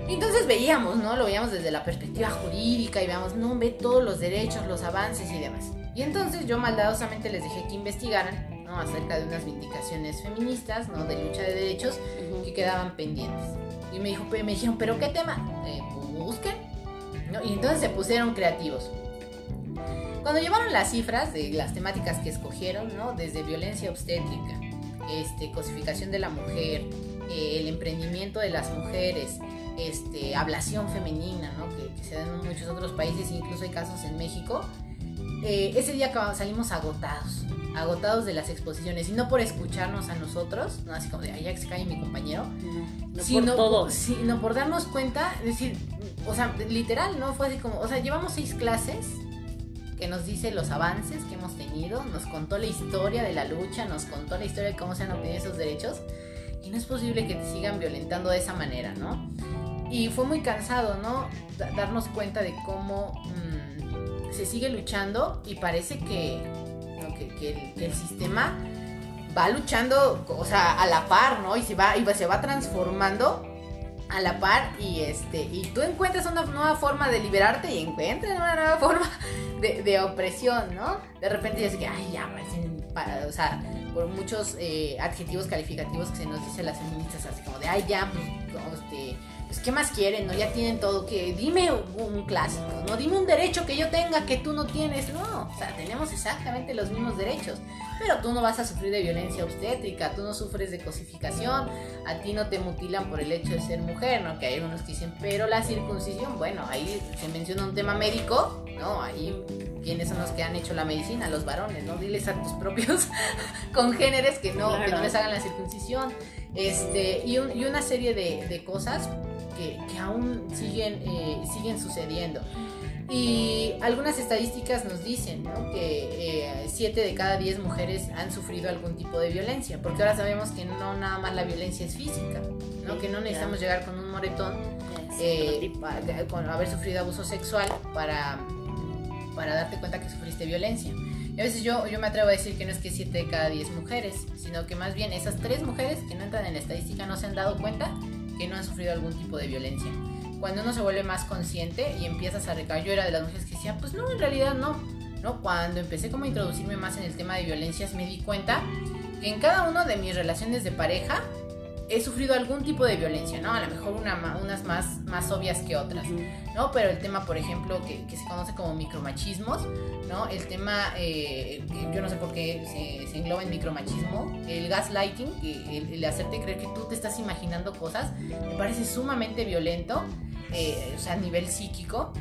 Entonces veíamos, ¿no? Lo veíamos desde la perspectiva jurídica y veíamos, no, ve todos los derechos, los avances y demás. Y entonces yo maldadosamente les dejé que investigaran ¿no? Acerca de unas vindicaciones feministas, ¿no? De lucha de derechos que quedaban pendientes. Y me, dijo, me dijeron, ¿pero qué tema? Eh, busquen. ¿no? Y entonces se pusieron creativos. Cuando llevaron las cifras de las temáticas que escogieron, ¿no? Desde violencia obstétrica, este, cosificación de la mujer, eh, el emprendimiento de las mujeres, este, ablación femenina, ¿no? que, se dan en muchos otros países, incluso hay casos en México. Eh, ese día salimos agotados, agotados de las exposiciones, y no por escucharnos a nosotros, ¿no? así como de, que se cae mi compañero, no, sino, por todo. sino por darnos cuenta, es decir, o sea, literal, ¿no? Fue así como, o sea, llevamos seis clases que nos dice los avances que hemos tenido, nos contó la historia de la lucha, nos contó la historia de cómo se han obtenido esos derechos y no es posible que te sigan violentando de esa manera, ¿no? Y fue muy cansado, ¿no? darnos cuenta de cómo mm, se sigue luchando y parece que, el, sistema va luchando, o sea, a la par, ¿no? Y se va, y se va transformando a la par y este y tú encuentras una nueva forma de liberarte y encuentras una nueva forma de, opresión, ¿no? De repente ya que, ay, ya, para, o sea, por muchos eh, adjetivos calificativos que se nos dice las feministas, así como de, ay, ya, pues, este, pues, ¿qué más quieren? ¿No? Ya tienen todo, que dime un, clásico, ¿no? Dime un derecho que yo tenga que tú no tienes, no, o sea, tenemos exactamente los mismos derechos, pero tú no vas a sufrir de violencia obstétrica, tú no sufres de cosificación, a ti no te mutilan por el hecho de ser mujer, ¿no? Que hay algunos que dicen, pero la circuncisión, bueno, ahí se menciona un tema médico, ¿no? Ahí quiénes son los que han hecho la medicina, los varones, ¿no? Diles a tus propios congéneres que no, que no les hagan la circuncisión. Este, y, y una serie de, de cosas que, aún siguen, eh, siguen sucediendo. Y algunas estadísticas nos dicen que 7 eh, de cada 10 mujeres han sufrido algún tipo de violencia, porque ahora sabemos que no nada más la violencia es física, ¿no? que no necesitamos llegar con un moretón, eh, con haber sufrido abuso sexual para, para darte cuenta que sufriste violencia. Y a veces yo, yo me atrevo a decir que no es que 7 de cada 10 mujeres, sino que más bien esas 3 mujeres que no entran en la estadística no se han dado cuenta que no han sufrido algún tipo de violencia. Cuando uno se vuelve más consciente y empiezas a recaer, yo era de las mujeres que decía, pues no, en realidad no. ¿no? Cuando empecé como a introducirme más en el tema de violencias, me di cuenta que en cada una de mis relaciones de pareja he sufrido algún tipo de violencia, ¿no? A lo mejor una, unas más, más obvias que otras, ¿no? Pero el tema, por ejemplo, que, se conoce como micromachismos, ¿no? El tema, eh, yo no sé por qué se, se, engloba en micromachismo, el gaslighting, el, el, hacerte creer que tú te estás imaginando cosas, me parece sumamente violento, eh, o sea, a nivel psíquico,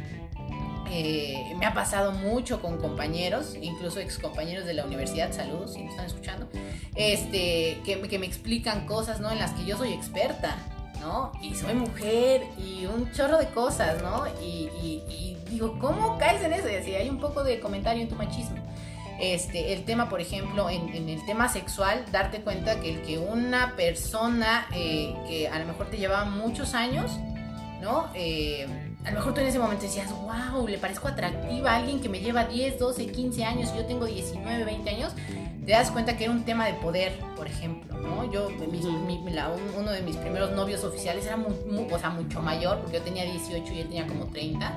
eh, me ha pasado mucho con compañeros, incluso ex compañeros de la universidad, saludos si me están escuchando, este, que, que, me explican cosas, ¿no? En las que yo soy experta, ¿no? Y soy mujer y un chorro de cosas, ¿no? Y, y, digo, ¿cómo caes en eso? Y así hay un poco de comentario en tu machismo. Este, el tema, por ejemplo, en, en el tema sexual, darte cuenta que el que una persona eh, que a lo mejor te llevaba muchos años, ¿no? Eh, a lo mejor tú en ese momento decías, wow, le parezco atractiva a alguien que me lleva 10, 12, 15 años, yo tengo 19, 20 años, te das cuenta que era un tema de poder, por ejemplo, ¿no? Yo, uno de mis primeros novios oficiales era o sea, mucho mayor, porque yo tenía 18 y él tenía como 30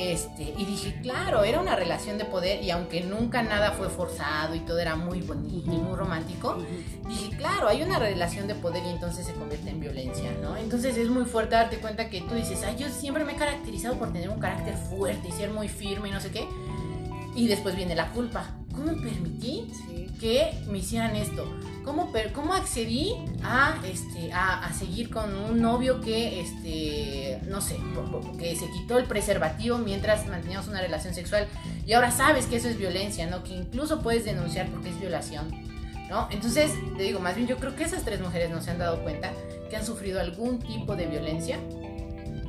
este, y dije, claro, era una relación de poder y aunque nunca nada fue forzado y todo era muy bonito y muy romántico, dije, claro, hay una relación de poder y entonces se convierte en violencia, ¿no? Entonces es muy fuerte darte cuenta que tú dices, ay, yo siempre me he caracterizado por tener un carácter fuerte y ser muy firme y no sé qué. Y después viene la culpa. ¿Cómo permití que me hicieran esto? ¿Cómo, cómo accedí a, este, a, seguir con un novio que, este, no sé, que se quitó el preservativo mientras manteníamos una relación sexual y ahora sabes que eso es violencia, ¿no? Que incluso puedes denunciar porque es violación, ¿no? Entonces, te digo, más bien yo creo que esas tres mujeres no se han dado cuenta que han sufrido algún tipo de violencia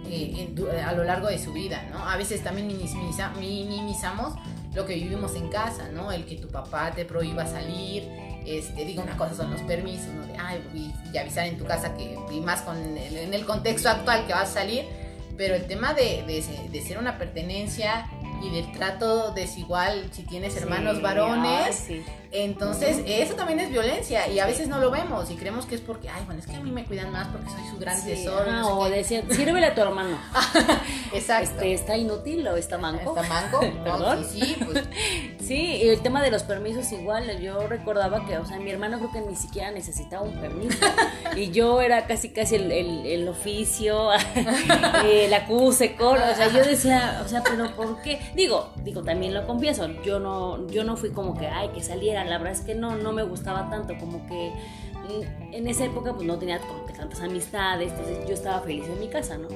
eh, a lo largo de su vida, ¿no? A veces también minimizamos lo que vivimos en casa, ¿no? El que tu papá te prohíba salir, este, digo, una cosa son los permisos, ¿no? De, ay, y, avisar en tu casa que, y más con en el contexto actual que vas a salir, pero el tema de, de, ser una pertenencia y del trato desigual si tienes hermanos varones, entonces eso también es violencia y a veces no lo vemos y creemos que es porque, ay, bueno, es que a mí me cuidan más porque soy su gran tesoro. o decían, sírvele a tu hermano. Exacto. Este, está inútil o está manco. Está manco, ¿Perdón? sí, sí, pues. Sí, y el tema de los permisos igual, yo recordaba que, o sea, mi hermano creo que ni siquiera necesitaba un permiso. y yo era casi, casi el, el, oficio, eh, la cuse, coro, o sea, yo decía, o sea, pero ¿por qué? Digo, digo, también lo confieso, yo no, yo no fui como que, ay, que saliera, la verdad es que no, no me gustaba tanto, como que mm, en esa época pues no tenía como que tantas amistades, entonces yo estaba feliz en mi casa, ¿no?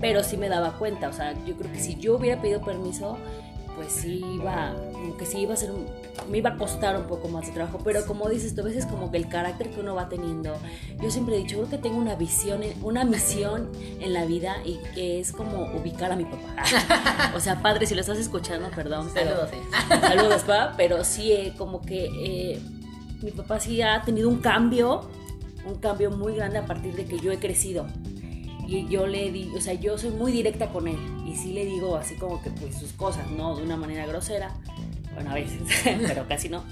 Pero sí me daba cuenta, o sea, yo creo que si yo hubiera pedido permiso, pues sí iba, como que sí iba a ser, me iba a costar un poco más de trabajo, pero como dices, tú a veces como que el carácter que uno va teniendo, yo siempre he dicho, creo que tengo una visión, una misión en la vida y que es como ubicar a mi papá. o sea, padre, si lo estás escuchando, perdón, pero... Saludos, Saludos, papá, pero sí, eh, como que eh, mi papá sí ha tenido un cambio, un cambio muy grande a partir de que yo he crecido y yo le di, o sea, yo soy muy directa con él y sí le digo así como que pues sus cosas, no de una manera grosera, bueno, a veces, pero casi no.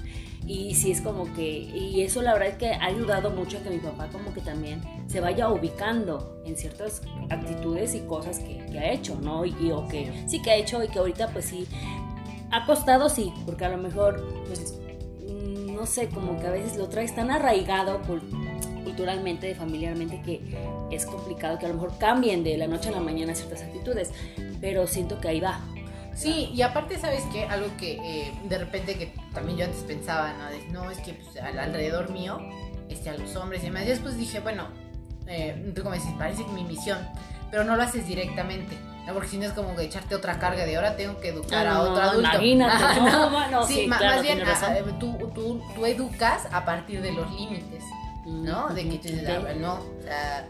Y sí es como que, y eso la verdad es que ha ayudado mucho a que mi papá como que también se vaya ubicando en ciertas actitudes y cosas que, que ha hecho, ¿no? Y, o que sí que ha hecho y que ahorita pues sí, ha costado sí, porque a lo mejor pues mm, no sé, como que a veces lo traes tan arraigado por culturalmente, familiarmente, que es complicado que a lo mejor cambien de la noche a la mañana ciertas actitudes, pero siento que ahí va. Sí, y aparte, ¿sabes qué? Algo que eh, de repente que también yo antes pensaba, ¿no? no, es que pues, alrededor mío, este, a los hombres y demás. Y después dije, bueno, eh, tú como dices, parece que mi misión, pero no lo haces directamente. ¿no? Porque si no es como que echarte otra carga de ahora tengo que educar a otro adulto. Imagínate, no, sí, más bien tú, tú, tú educas a partir de los límites. ¿No? De que tú dices, ah, no, o sea,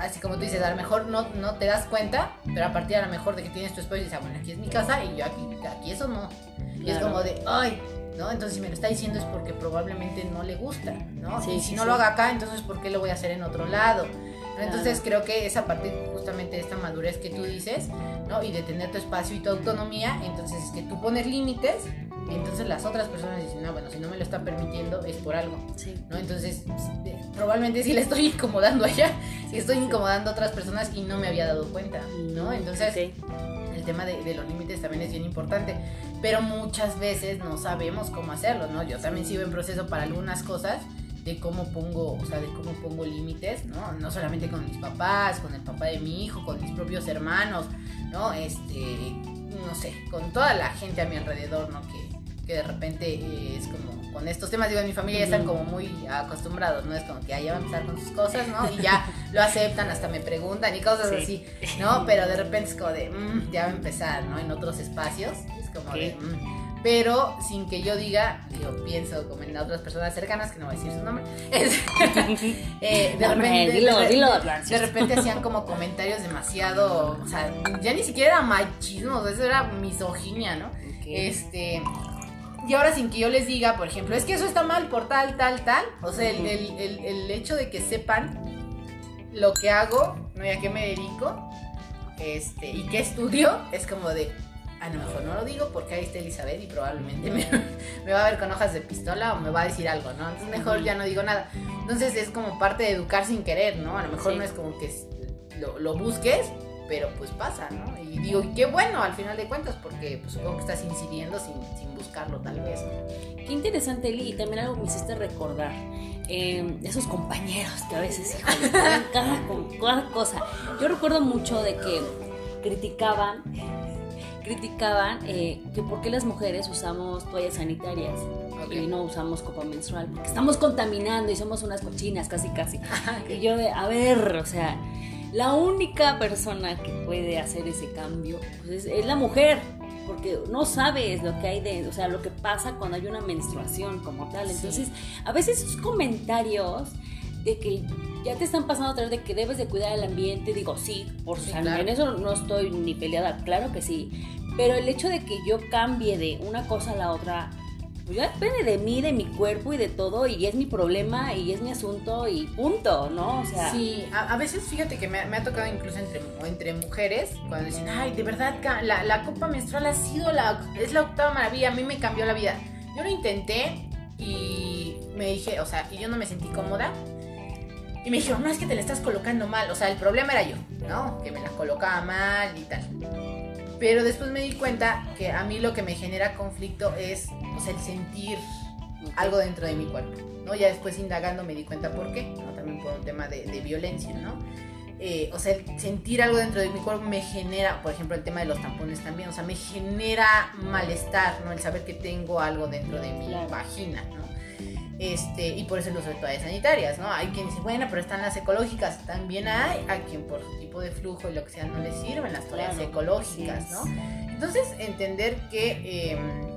así como tú dices, a lo mejor no, no te das cuenta, pero a partir a lo mejor de que tienes tu esposo y dices, ah, bueno, aquí es mi casa y yo aquí, aquí eso no. Y es como de, ay, ¿no? Entonces si me lo está diciendo es porque probablemente no le gusta, ¿no? y si no lo haga acá, entonces ¿por qué lo voy a hacer en otro lado? Entonces creo que esa parte justamente de esta madurez que tú dices, ¿no? Y de tener tu espacio y tu autonomía, entonces es que tú pones límites entonces las otras personas dicen, no, bueno, si no me lo está permitiendo es por algo. Sí. ¿no? Entonces, eh, probablemente sí le estoy incomodando allá, sí estoy incomodando a otras personas y no me había dado cuenta, ¿no? Entonces, el tema de, los límites también es bien importante, pero muchas veces no sabemos cómo hacerlo, ¿no? Yo también sigo en proceso para algunas cosas de cómo pongo, o sea, de cómo pongo límites, ¿no? No solamente con mis papás, con el papá de mi hijo, con mis propios hermanos, ¿no? Este, no sé, con toda la gente a mi alrededor, ¿no? Que, que de repente eh, es como con estos temas, digo, en mi familia ya están como muy acostumbrados, ¿no? Es como que ya va a empezar con sus cosas, ¿no? Y ya lo aceptan, hasta me preguntan y cosas así, ¿no? Pero de repente es como de, mm, ya va a empezar, ¿no? En otros espacios, es como de, mm". pero sin que yo diga, yo pienso como en otras personas cercanas, que no voy a decir su nombre, eh, de, repente, dilo, de, dilo, de, repente hacían como comentarios demasiado, o sea, ya ni siquiera era machismo, eso era misoginia, ¿no? Este, y ahora sin que yo les diga, por ejemplo, es que eso está mal por tal, tal, tal. O sea, el, hecho de que sepan lo que hago, ¿no? y a qué me dedico, este, y qué estudio, es como de, a lo mejor no lo digo porque ahí está Elizabeth y probablemente me, va a ver con hojas de pistola o me va a decir algo, ¿no? Entonces mejor ya no digo nada. Entonces es como parte de educar sin querer, ¿no? A lo mejor no es como que lo, lo busques, pero pues pasa, ¿no? Y digo, y qué bueno al final de cuentas, porque pues, supongo que estás incidiendo sin, sin buscarlo tal vez. Qué interesante, Eli, y también algo me hiciste recordar. Eh, esos compañeros que a veces, híjole, cada, cada cosa. Yo recuerdo mucho de que criticaban criticaban eh, que por qué las mujeres usamos toallas sanitarias y no usamos copa menstrual, porque estamos contaminando y somos unas cochinas casi casi. y yo de, a ver, o sea, la única persona que puede hacer ese cambio pues, es, la mujer, porque no sabes lo que hay de, o sea, lo que pasa cuando hay una menstruación como tal. Entonces, a veces esos comentarios de que ya te están pasando a través de que debes de cuidar el ambiente, digo, sí, por sí, en eso no estoy ni peleada, claro que sí, pero el hecho de que yo cambie de una cosa a la otra, pues ya depende de mí, de mi cuerpo y de todo, y es mi problema y es mi asunto y punto, ¿no? O sea. Sí, a, veces fíjate que me, ha tocado incluso entre, entre mujeres, cuando dicen, ay, de verdad, la, la copa menstrual ha sido la, es la octava maravilla, a mí me cambió la vida. Yo lo intenté y me dije, o sea, y yo no me sentí cómoda. Y me dijeron, no, es que te la estás colocando mal. O sea, el problema era yo, ¿no? Que me la colocaba mal y tal. Pero después me di cuenta que a mí lo que me genera conflicto es o sea, el sentir algo dentro de mi cuerpo, ¿no? Ya después indagando me di cuenta por qué, ¿no? También por un tema de, de violencia, ¿no? Eh, o sea, el sentir algo dentro de mi cuerpo me genera, por ejemplo, el tema de los tampones también, o sea, me genera malestar, ¿no? El saber que tengo algo dentro de mi vagina, ¿no? Este, y por eso el uso de toallas sanitarias, ¿no? Hay quien dice, bueno, pero están las ecológicas. También hay a quien por su tipo de flujo y lo que sea no les sirven las toallas ecológicas, ¿no? Entonces, entender que, em,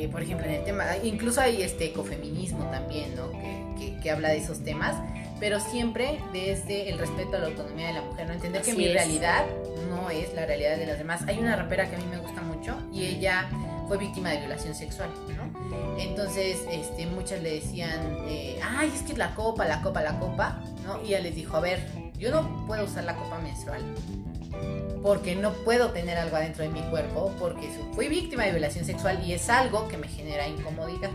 eh, por ejemplo, en el tema, incluso hay este ecofeminismo también, ¿no? Que, que, habla de esos temas, pero siempre desde el respeto a la autonomía de la mujer, ¿no? Entender que mi realidad no es la realidad de las demás. Hay una rapera que a mí me gusta mucho y ella fue víctima de violación sexual, ¿no? Entonces, este, muchas le decían, eh, ay, es que la copa, la copa, la copa, ¿no? Y ella les dijo, a ver, yo no puedo usar la copa menstrual porque no puedo tener algo adentro de mi cuerpo, porque fui víctima de violación sexual y es algo que me genera incomodidad.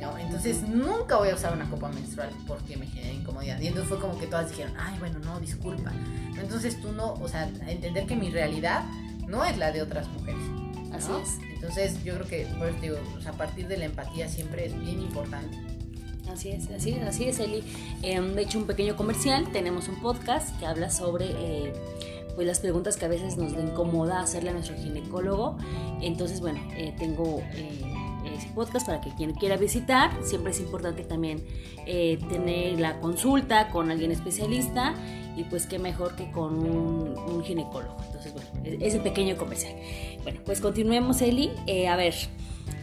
¿no? Entonces nunca voy a usar una copa menstrual porque me genera incomodidad. Y entonces fue como que todas dijeron, ay, bueno, no, disculpa. Entonces tú no, o sea, entender que mi realidad no es la de otras mujeres. Así es. Entonces yo creo que, por digo, a partir de la empatía siempre es bien importante. Así es, así es, así es, Eli. Em, de hecho, un pequeño comercial, tenemos un podcast que habla sobre eh, pues las preguntas que a veces nos incomoda hacerle a nuestro ginecólogo. Entonces, bueno, eh, tengo eh, ese podcast para que quien quiera visitar. Siempre es importante también tener la consulta con alguien especialista y pues qué mejor que con un, ginecólogo. Entonces, bueno, e-, ese pequeño comercial. Bueno, pues continuemos, Eli. Eh, a ver,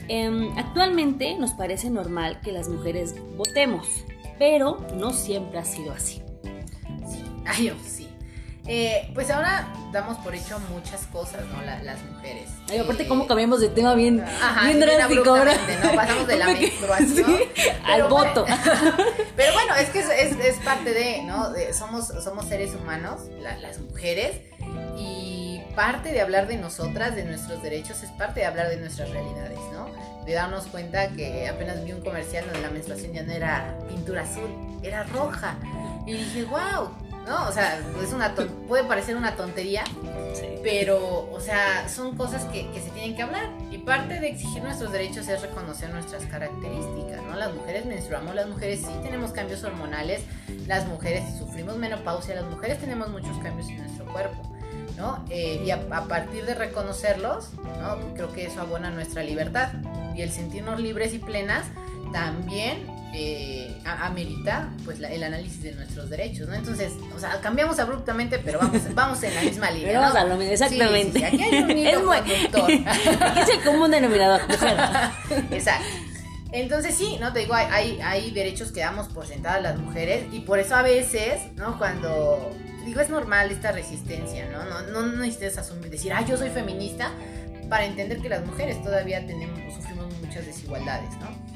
em, actualmente nos parece normal que las mujeres votemos, pero no siempre ha sido así. Sí, ay, oh, sí. Eh, pues ahora damos por hecho muchas cosas, ¿no? las mujeres. Ay, aparte, ¿cómo cambiamos de tema bien, bien drástico ¿no? Pasamos de la menstruación al voto. pero bueno, es que es, parte de, ¿no? somos, somos seres humanos, las mujeres, y parte de hablar de nosotras, de nuestros derechos, es parte de hablar de nuestras realidades, ¿no? De darnos cuenta que apenas vi un comercial donde la menstruación ya no era pintura azul, era roja. Y dije, wow, ¿no? O sea, es una puede parecer una tontería, pero, o sea, son cosas que, se tienen que hablar. Y parte de exigir nuestros derechos es reconocer nuestras características, ¿no? Las mujeres menstruamos, las mujeres sí tenemos cambios hormonales, las mujeres sufrimos menopausia, las mujeres tenemos muchos cambios en nuestro cuerpo. ¿No? Eh, y a, partir de reconocerlos, ¿no? Creo que eso abona nuestra libertad y el sentirnos libres y plenas también eh, amerita pues el análisis de nuestros derechos, ¿no? Entonces, o sea, cambiamos abruptamente, pero vamos, vamos en la misma línea. Vamos a lo mismo, exactamente. Aquí hay un hilo conductor. Aquí es el común denominador, Exacto. Entonces sí, ¿no? Te digo, hay, hay, derechos que damos por sentadas las mujeres y por eso a veces, ¿no? Cuando, digo, es normal esta resistencia, ¿no? No, no, no necesitas asumir, decir, ah, yo soy feminista, para entender que las mujeres todavía tenemos, sufrimos muchas desigualdades, ¿no?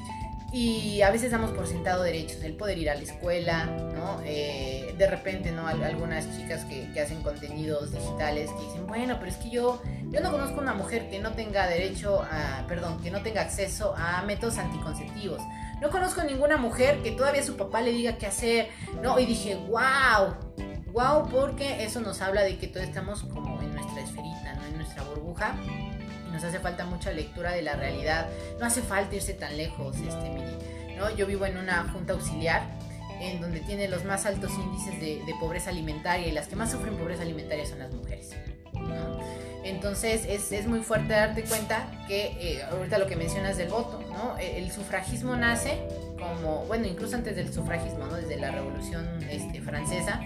y a veces damos por sentado derechos, el poder ir a la escuela, ¿no? Eh, de repente, ¿no? Algunas chicas que, que, hacen contenidos digitales que dicen, bueno, pero es que yo, yo no conozco una mujer que no tenga derecho a, perdón, que no tenga acceso a métodos anticonceptivos. No conozco ninguna mujer que todavía su papá le diga qué hacer, ¿no? Y dije, wow, wow, porque eso nos habla de que todos estamos como en nuestra esferita, ¿no? En nuestra burbuja nos hace falta mucha lectura de la realidad, no hace falta irse tan lejos, este, Miri, ¿no? Yo vivo en una junta auxiliar en donde tiene los más altos índices de, pobreza alimentaria y las que más sufren pobreza alimentaria son las mujeres. Entonces es, muy fuerte darte cuenta que eh, ahorita lo que mencionas del voto, ¿no? El sufragismo nace como, bueno, incluso antes del sufragismo, ¿no? desde la Revolución este, Francesa,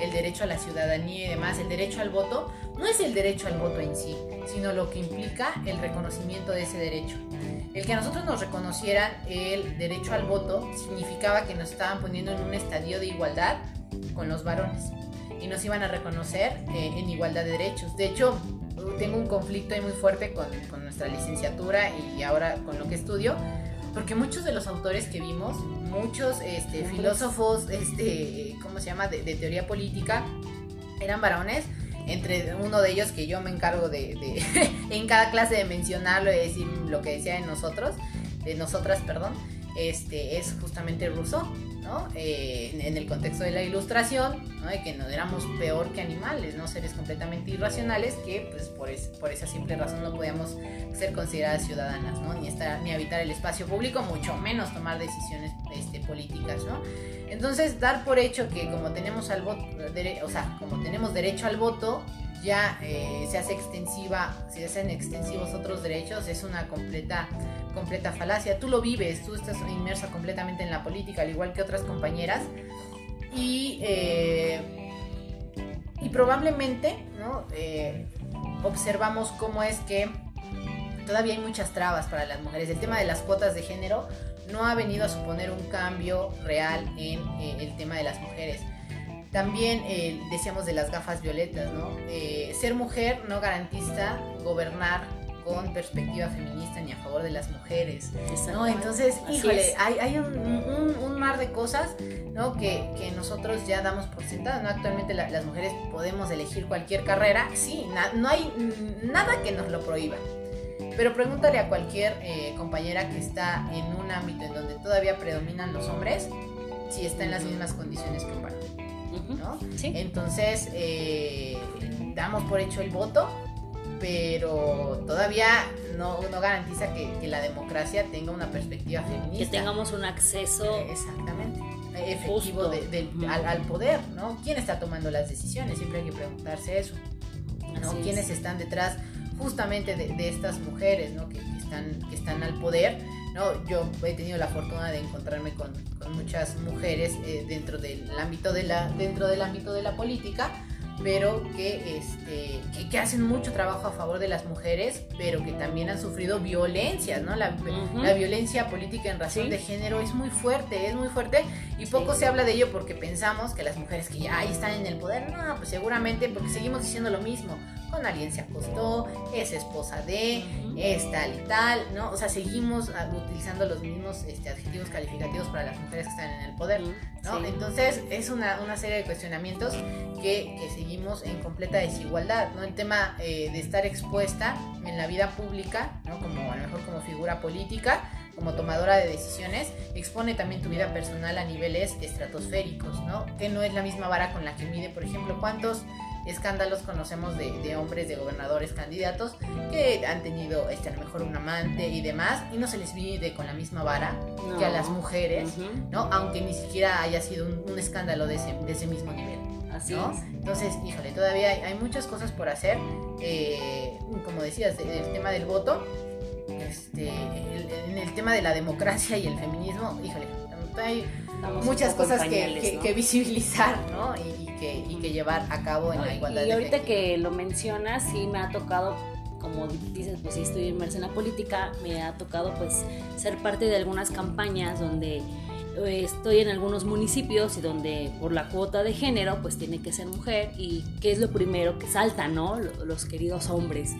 el derecho a la ciudadanía y demás, el derecho al voto, no es el derecho al voto en sí, sino lo que implica el reconocimiento de ese derecho. El que a nosotros nos reconocieran el derecho al voto significaba que nos estaban poniendo en un estadio de igualdad con los varones y nos iban a reconocer eh, en igualdad de derechos. De hecho, tengo un conflicto muy fuerte con, con nuestra licenciatura y ahora con lo que estudio, porque muchos de los autores que vimos, muchos este, filósofos, este, ¿cómo se llama?, de, teoría política, eran varones, entre uno de ellos que yo me encargo de, en cada clase de mencionarlo y decir lo que decía de nosotros, de nosotras, perdón. Este, es justamente Rousseau, ¿no? Eh, en, el contexto de la ilustración, ¿no? de que no éramos peor que animales, ¿no? seres completamente irracionales que pues, por, por esa simple razón no podíamos ser consideradas ciudadanas, ¿no? ni, estar, ni habitar el espacio público, mucho menos tomar decisiones este, políticas. ¿no? Entonces, dar por hecho que como tenemos, al voto, o sea, como tenemos derecho al voto, ya eh, se hace extensiva, se hacen extensivos otros derechos, es una completa, completa falacia. Tú lo vives, tú estás inmersa completamente en la política, al igual que otras compañeras. Y, eh, y probablemente ¿no? Eh, observamos cómo es que todavía hay muchas trabas para las mujeres. El tema de las cuotas de género no ha venido a suponer un cambio real en el tema de las mujeres. También eh, decíamos de las gafas violetas, ¿no? Eh, ser mujer no garantiza gobernar con perspectiva feminista ni a favor de las mujeres, ¿no? Entonces, híjole, hay, un, mar de cosas, ¿no? Que, nosotros ya damos por sentado, ¿no? Actualmente las mujeres podemos elegir cualquier carrera, sí, no hay nada que nos lo prohíba. Pero pregúntale a cualquier eh, compañera que está en un ámbito en donde todavía predominan los hombres, si está en las mismas condiciones que un varón. Entonces, eh, damos por hecho el voto, pero todavía no, garantiza que, la democracia tenga una perspectiva feminista. Que tengamos un acceso exactamente efectivo al, poder, ¿no? ¿Quién está tomando las decisiones? Siempre hay que preguntarse eso, ¿no? ¿Quiénes están detrás justamente de, estas mujeres, ¿no? Que, están, que están al poder ¿no? Yo he tenido la fortuna de encontrarme con, muchas mujeres eh, dentro, del ámbito de la, dentro del ámbito de la política, pero que, este, que, hacen mucho trabajo a favor de las mujeres, pero que también han sufrido violencias, ¿no? La, violencia política en razón de género es muy fuerte, es muy fuerte, y poco se habla de ello porque pensamos que las mujeres que ya están en el poder, no, pues seguramente porque seguimos diciendo lo mismo con alguien se acostó, es esposa de, es tal y tal, ¿no? O sea, seguimos ah, utilizando los mismos este, adjetivos calificativos para las mujeres que están en el poder, ¿no? Entonces, es una, serie de cuestionamientos que, seguimos en completa desigualdad, ¿no? El tema eh, de estar expuesta en la vida pública, ¿no? Como a lo mejor como figura política, como tomadora de decisiones, expone también tu vida personal a niveles estratosféricos, ¿no? Que no es la misma vara con la que mide, por ejemplo, cuántos escándalos conocemos de, hombres, de gobernadores, candidatos que han tenido este, a lo mejor un amante y demás, y no se les vive con la misma vara que a las mujeres, ¿no? Aunque ni siquiera haya sido un, escándalo de ese, mismo nivel. Así Entonces, híjole, todavía hay, muchas cosas por hacer. Eh, como decías, el tema del voto, este, en el tema de la democracia y el feminismo, híjole, hay muchas cosas que, visibilizar, ¿no? Y, que, llevar a cabo en la igualdad. Y ahorita que lo mencionas, sí me ha tocado como dices, pues sí estoy inmersa en la política, me ha tocado pues ser parte de algunas campañas donde eh, estoy en algunos municipios y donde por la cuota de género pues tiene que ser mujer y qué es lo primero que salta, ¿no? Los queridos hombres.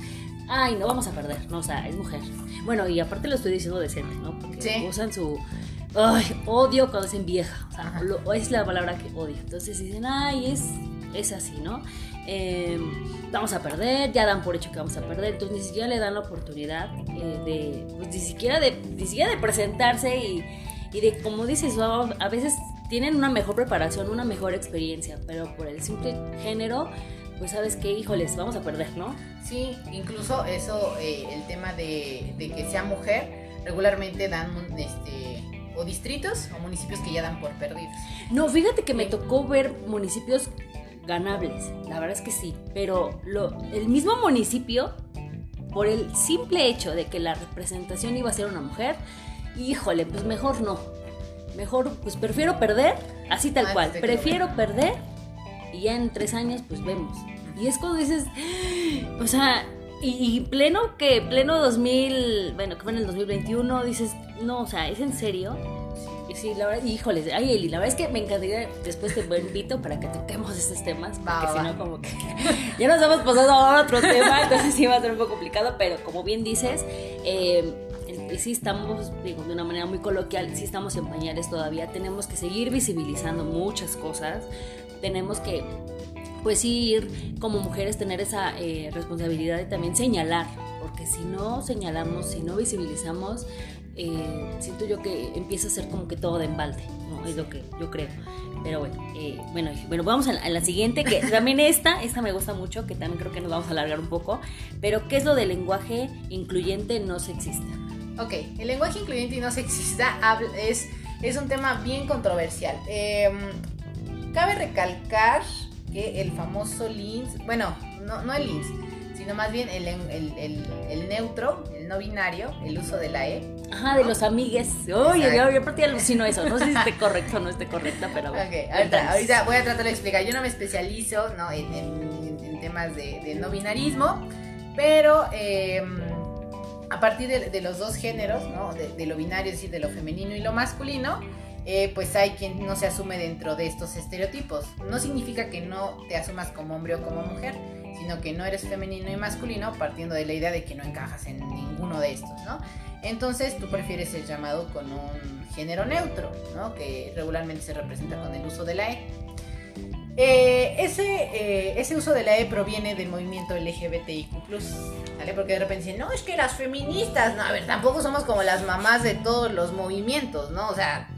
Ay, no vamos a perder, no, o sea, es mujer. Bueno, y aparte lo estoy diciendo decente, ¿no? Porque usan su ay, odio cuando dicen vieja, o sea, es la palabra que odio. Entonces dicen, ay, es, es así, ¿no? Em, vamos a perder, ya dan por hecho que vamos a perder, entonces ni siquiera le dan la oportunidad eh, de, pues ni siquiera de, ni siquiera de presentarse y, y de, como dices, a veces tienen una mejor preparación, una mejor experiencia, pero por el simple género, pues sabes que, híjoles, vamos a perder, ¿no? Sí, incluso eso, eh, el tema de, de, que sea mujer, regularmente dan este, o distritos o municipios que ya dan por perdidos. No, fíjate que me tocó ver municipios ganables, la verdad es que sí, pero lo, el mismo municipio, por el simple hecho de que la representación iba a ser una mujer, híjole, pues mejor no. Mejor, pues prefiero perder, así tal ah, cual. Prefiero perder y ya en tres años, pues vemos. Y es cuando dices, o sea, y, pleno que, pleno 2000, bueno, que fue en el 2021, dices, no, o sea, ¿es en serio? Y sí, la verdad, híjoles, ay Eli, la verdad es que me encantaría, después te invito para que toquemos estos temas, porque si no, como que ya nos hemos pasado a otro tema, entonces sí va a ser un poco complicado, pero como bien dices, eh, sí estamos, digo, de una manera muy coloquial, sí estamos en pañales todavía, tenemos que seguir visibilizando muchas cosas, tenemos que pues sí ir como mujeres tener esa eh, responsabilidad de también señalar, porque si no señalamos, si no visibilizamos, eh, siento yo que empieza a ser como que todo de embalde, ¿no? Es lo que yo creo. Pero bueno, eh, bueno, bueno, vamos a la, siguiente, que también esta, esta me gusta mucho, que también creo que nos vamos a alargar un poco, pero ¿qué es lo del lenguaje incluyente no sexista? Ok, el lenguaje incluyente y no sexista es, es un tema bien controversial. Em, cabe recalcar que el famoso LINS, bueno, no, no el LINS, sino más bien el, el, el, neutro, el no binario, el uso de la E. Ajá, de los amigues. Oye, yo, yo partí alucino eso. No sé si esté correcto o no esté correcta, pero. Ok, ahorita, ahorita, voy a tratar de explicar. Yo no me especializo ¿no? en, en, temas de, de, no binarismo, pero. Em, a partir de, de, los dos géneros, ¿no? De, de, lo binario, es decir, de lo femenino y lo masculino, eh, pues hay quien no se asume dentro de estos estereotipos. No significa que no te asumas como hombre o como mujer, sino que no eres femenino y masculino partiendo de la idea de que no encajas en ninguno de estos, ¿no? Entonces tú prefieres ser llamado con un género neutro, ¿no? Que regularmente se representa con el uso de la E. Eh, ese, eh, ese uso de la E proviene del movimiento LGBTIQ+, ¿vale? Porque de repente dicen, no, es que las feministas, no, a ver, tampoco somos como las mamás de todos los movimientos, ¿no? O sea,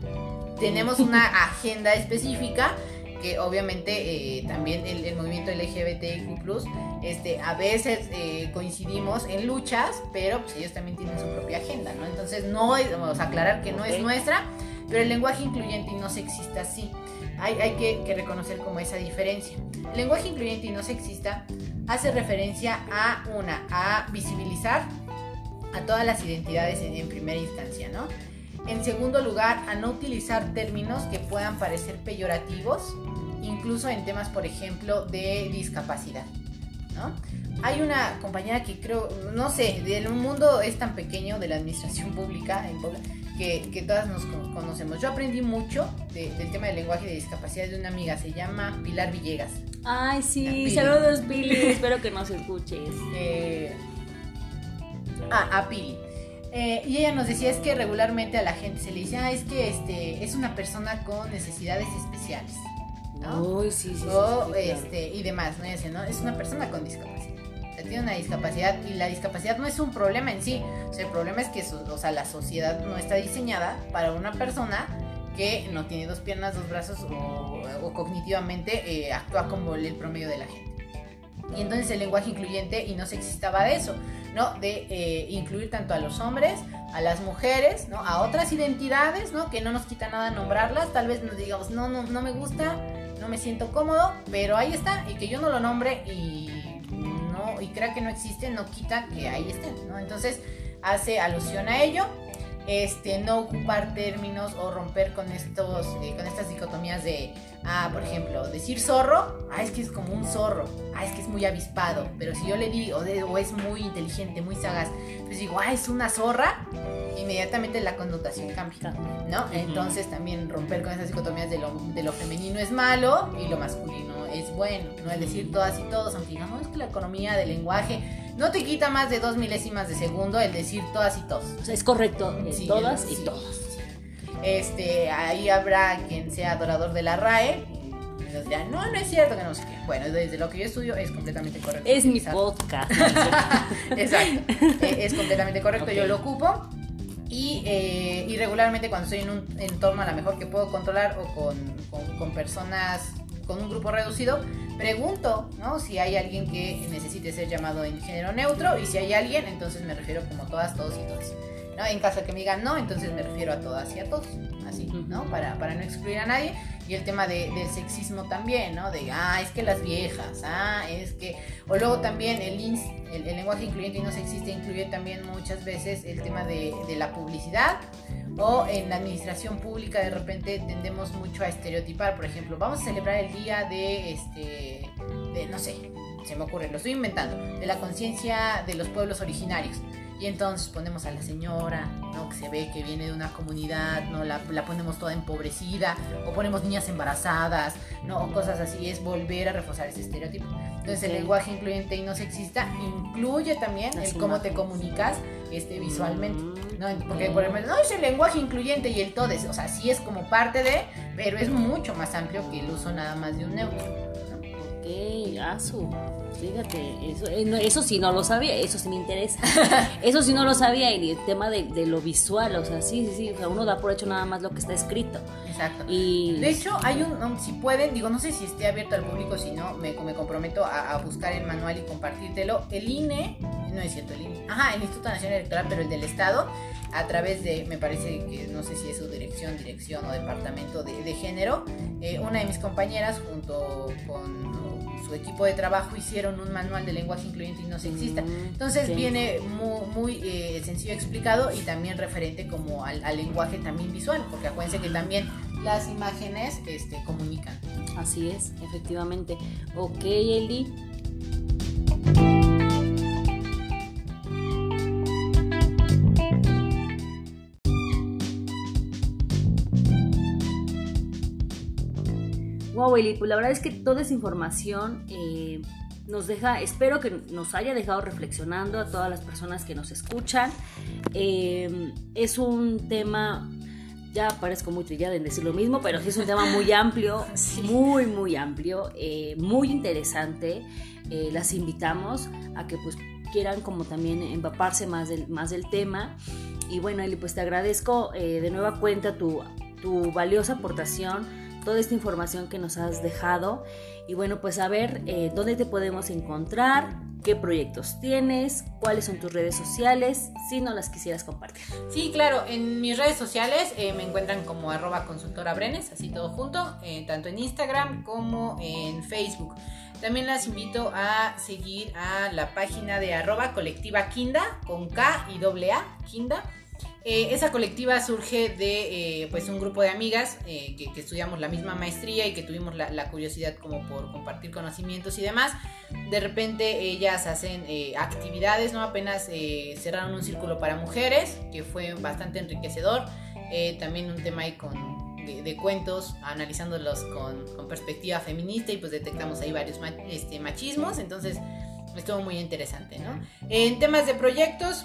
tenemos una agenda específica que obviamente eh, también el, movimiento LGBTIQ+, este, a veces eh, coincidimos en luchas, pero pues ellos también tienen su propia agenda, ¿no? Entonces no es, vamos a aclarar que no es nuestra, pero el lenguaje incluyente y no sexista sí. Hay, hay que, que, reconocer como esa diferencia. El lenguaje incluyente y no sexista hace referencia a una, a visibilizar a todas las identidades en, en primera instancia, ¿no? En segundo lugar, a no utilizar términos que puedan parecer peyorativos, incluso en temas, por ejemplo, de discapacidad. ¿no? Hay una compañera que creo, no sé, del mundo es tan pequeño de la administración pública en que, que, todas nos conocemos. Yo aprendí mucho del tema del lenguaje de discapacidad de una amiga, se llama Pilar Villegas. Ay, sí, saludos Pili, espero que nos escuches. Eh, ah, a Pili. Eh, y ella nos decía es que regularmente a la gente se le dice, ah, es que este, es una persona con necesidades especiales. ¿no? Uy, sí, sí, o, este, y demás, ¿no? Decía, no, es una persona con discapacidad. O sea, tiene una discapacidad y la discapacidad no es un problema en sí. O sea, el problema es que o sea, la sociedad no está diseñada para una persona que no tiene dos piernas, dos brazos o, o cognitivamente eh, actúa como el promedio de la gente. Y entonces el lenguaje incluyente y no se existaba de eso. ¿no? De eh, incluir tanto a los hombres, a las mujeres, ¿no? A otras identidades, ¿no? Que no nos quita nada nombrarlas, tal vez nos digamos, no, no, no me gusta, no me siento cómodo, pero ahí está, y que yo no lo nombre y no, y crea que no existe, no quita que ahí estén, ¿no? Entonces hace alusión a ello este, no ocupar términos o romper con, estos, eh, con estas dicotomías de, ah, por ejemplo, decir zorro, ah, es que es como un zorro, ah, es que es muy avispado, pero si yo le digo, o, es muy inteligente, muy sagaz, pues digo, ah, es una zorra, inmediatamente la connotación cambia, ¿no? Entonces también romper con esas dicotomías de lo, de lo femenino es malo y lo masculino es bueno, ¿no? Es decir, todas y todos, aunque digamos que la economía del lenguaje no te quita más de dos milésimas de segundo el decir todas y todos. O sea, es correcto, todas y todos. Este, ahí habrá quien sea adorador de la RAE. Y nos no, no es cierto que no sé qué. Bueno, desde lo que yo estudio es completamente correcto. Es mi podcast. Exacto. Es completamente correcto, yo lo ocupo. Y, eh, y, regularmente cuando estoy en un entorno a lo mejor que puedo controlar o con, con, con personas con un grupo reducido, pregunto, ¿no? Si hay alguien que necesite ser llamado en género neutro y si hay alguien, entonces me refiero como todas, todos y todas. ¿no? En caso de que me digan no, entonces me refiero a todas y a todos, así, ¿no? Para, para no excluir a nadie. Y el tema de, del sexismo también, ¿no? De, ah, es que las viejas, ah, es que... O luego también el, el, el lenguaje incluyente y no sexista incluye también muchas veces el tema de, de la publicidad, o en la administración pública de repente tendemos mucho a estereotipar, por ejemplo, vamos a celebrar el día de, este, de, no sé, se me ocurre, lo estoy inventando, de la conciencia de los pueblos originarios. Y entonces ponemos a la señora, ¿no? Que se ve que viene de una comunidad, ¿no? La, la ponemos toda empobrecida, o ponemos niñas embarazadas, ¿no? O cosas así, es volver a reforzar ese estereotipo. Entonces el lenguaje incluyente y no sexista incluye también el cómo te comunicas este, visualmente. ¿no? Porque por ejemplo, no es el lenguaje incluyente y el todo, o sea, sí es como parte de, pero es mucho más amplio que el uso nada más de un neutro. Asu. Fíjate, eso, eh, eso sí no lo sabía, eso sí me interesa. eso sí no lo sabía, y el tema de, de, lo visual, o sea, sí, sí, sí, o sea, uno da por hecho nada más lo que está escrito. Exacto. Y... De hecho, hay un, si pueden, digo, no sé si esté abierto al público, si no, me, me comprometo a, a, buscar el manual y compartírtelo. El INE, no es cierto, el INE, ajá, el Instituto Nacional Electoral, pero el del Estado, a través de, me parece que no sé si es su dirección, dirección o departamento de, de género, eh, una de mis compañeras junto con su equipo de trabajo hicieron un manual de lenguaje incluyente y no sexista. Mm, Entonces viene muy, muy eh, sencillo explicado y también referente como al, al, lenguaje también visual, porque acuérdense que también las imágenes este, comunican. Así es, efectivamente. Ok, Eli. Pues la verdad es que toda esa información eh, nos deja, espero que nos haya dejado reflexionando a todas las personas que nos escuchan. Eh, es un tema, ya parezco muy trillada en decir lo mismo, pero sí es un tema muy amplio, sí. muy, muy amplio, eh, muy interesante. las invitamos a que pues quieran como también empaparse más del, más del tema. Y bueno, Eli, pues te agradezco de nueva cuenta tu, tu valiosa aportación toda esta información que nos has dejado. Y bueno, pues a ver eh, dónde te podemos encontrar, qué proyectos tienes, cuáles son tus redes sociales, si no las quisieras compartir. Sí, claro, en mis redes sociales eh, me encuentran como arroba consultora Brenes, así todo junto, eh, tanto en Instagram como en Facebook. También las invito a seguir a la página de arroba colectiva Kinda, con K y doble A, Kinda eh, esa colectiva surge de eh, pues un grupo de amigas eh, que, que, estudiamos la misma maestría y que tuvimos la, la, curiosidad como por compartir conocimientos y demás. De repente ellas hacen actividades, ¿no? Apenas cerraron un círculo para mujeres que fue bastante enriquecedor. también un tema ahí con, de, de, cuentos, analizándolos con, con, perspectiva feminista y pues detectamos ahí varios este, machismos. Entonces estuvo muy interesante, ¿no? En temas de proyectos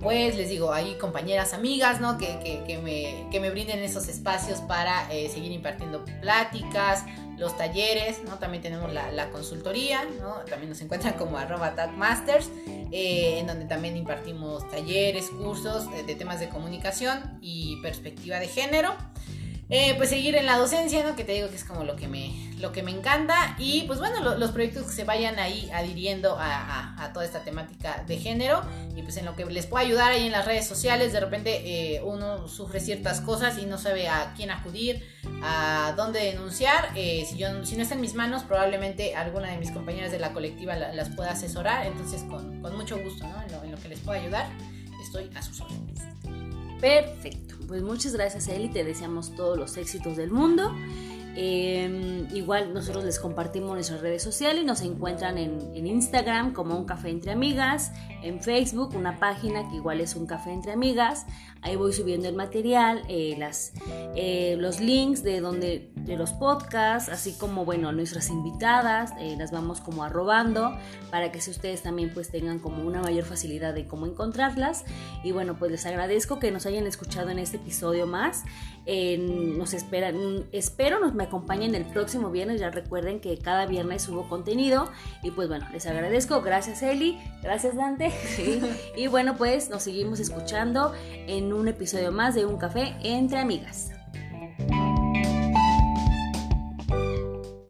pues les digo, hay compañeras, amigas, ¿no? Que, que, que, me, que me, brinden esos espacios para eh, seguir impartiendo pláticas, los talleres, ¿no? También tenemos la, la consultoría, ¿no? También nos encuentran como arroba Masters, eh, en donde también impartimos talleres, cursos de, de temas de comunicación y perspectiva de género. Eh, pues seguir en la docencia, ¿no? Que te digo que es como lo que me, lo que me encanta. Y pues bueno, lo, los proyectos que se vayan ahí adhiriendo a, a, a, toda esta temática de género. Y pues en lo que les pueda ayudar ahí en las redes sociales. De repente eh, uno sufre ciertas cosas y no sabe a quién acudir, a dónde denunciar. Eh, si, yo, si no está en mis manos, probablemente alguna de mis compañeras de la colectiva la, las pueda asesorar. Entonces con, con mucho gusto, ¿no? En lo, en lo que les pueda ayudar, estoy a sus órdenes. Perfecto. Pues muchas gracias y te deseamos todos los éxitos del mundo. Eh, igual nosotros les compartimos nuestras redes sociales, nos encuentran en, en, Instagram como un café entre amigas, en Facebook una página que igual es un café entre amigas, ahí voy subiendo el material, eh, las, eh, los links de donde de los podcasts, así como bueno nuestras invitadas, eh, las vamos como arrobando para que si ustedes también pues tengan como una mayor facilidad de cómo encontrarlas y bueno pues les agradezco que nos hayan escuchado en este episodio más, nos esperan, espero nos me acompañen el próximo viernes. Ya recuerden que cada viernes subo contenido. Y pues bueno, les agradezco. Gracias Eli, gracias Dante. Sí. Y bueno, pues nos seguimos escuchando en un episodio más de Un Café entre Amigas.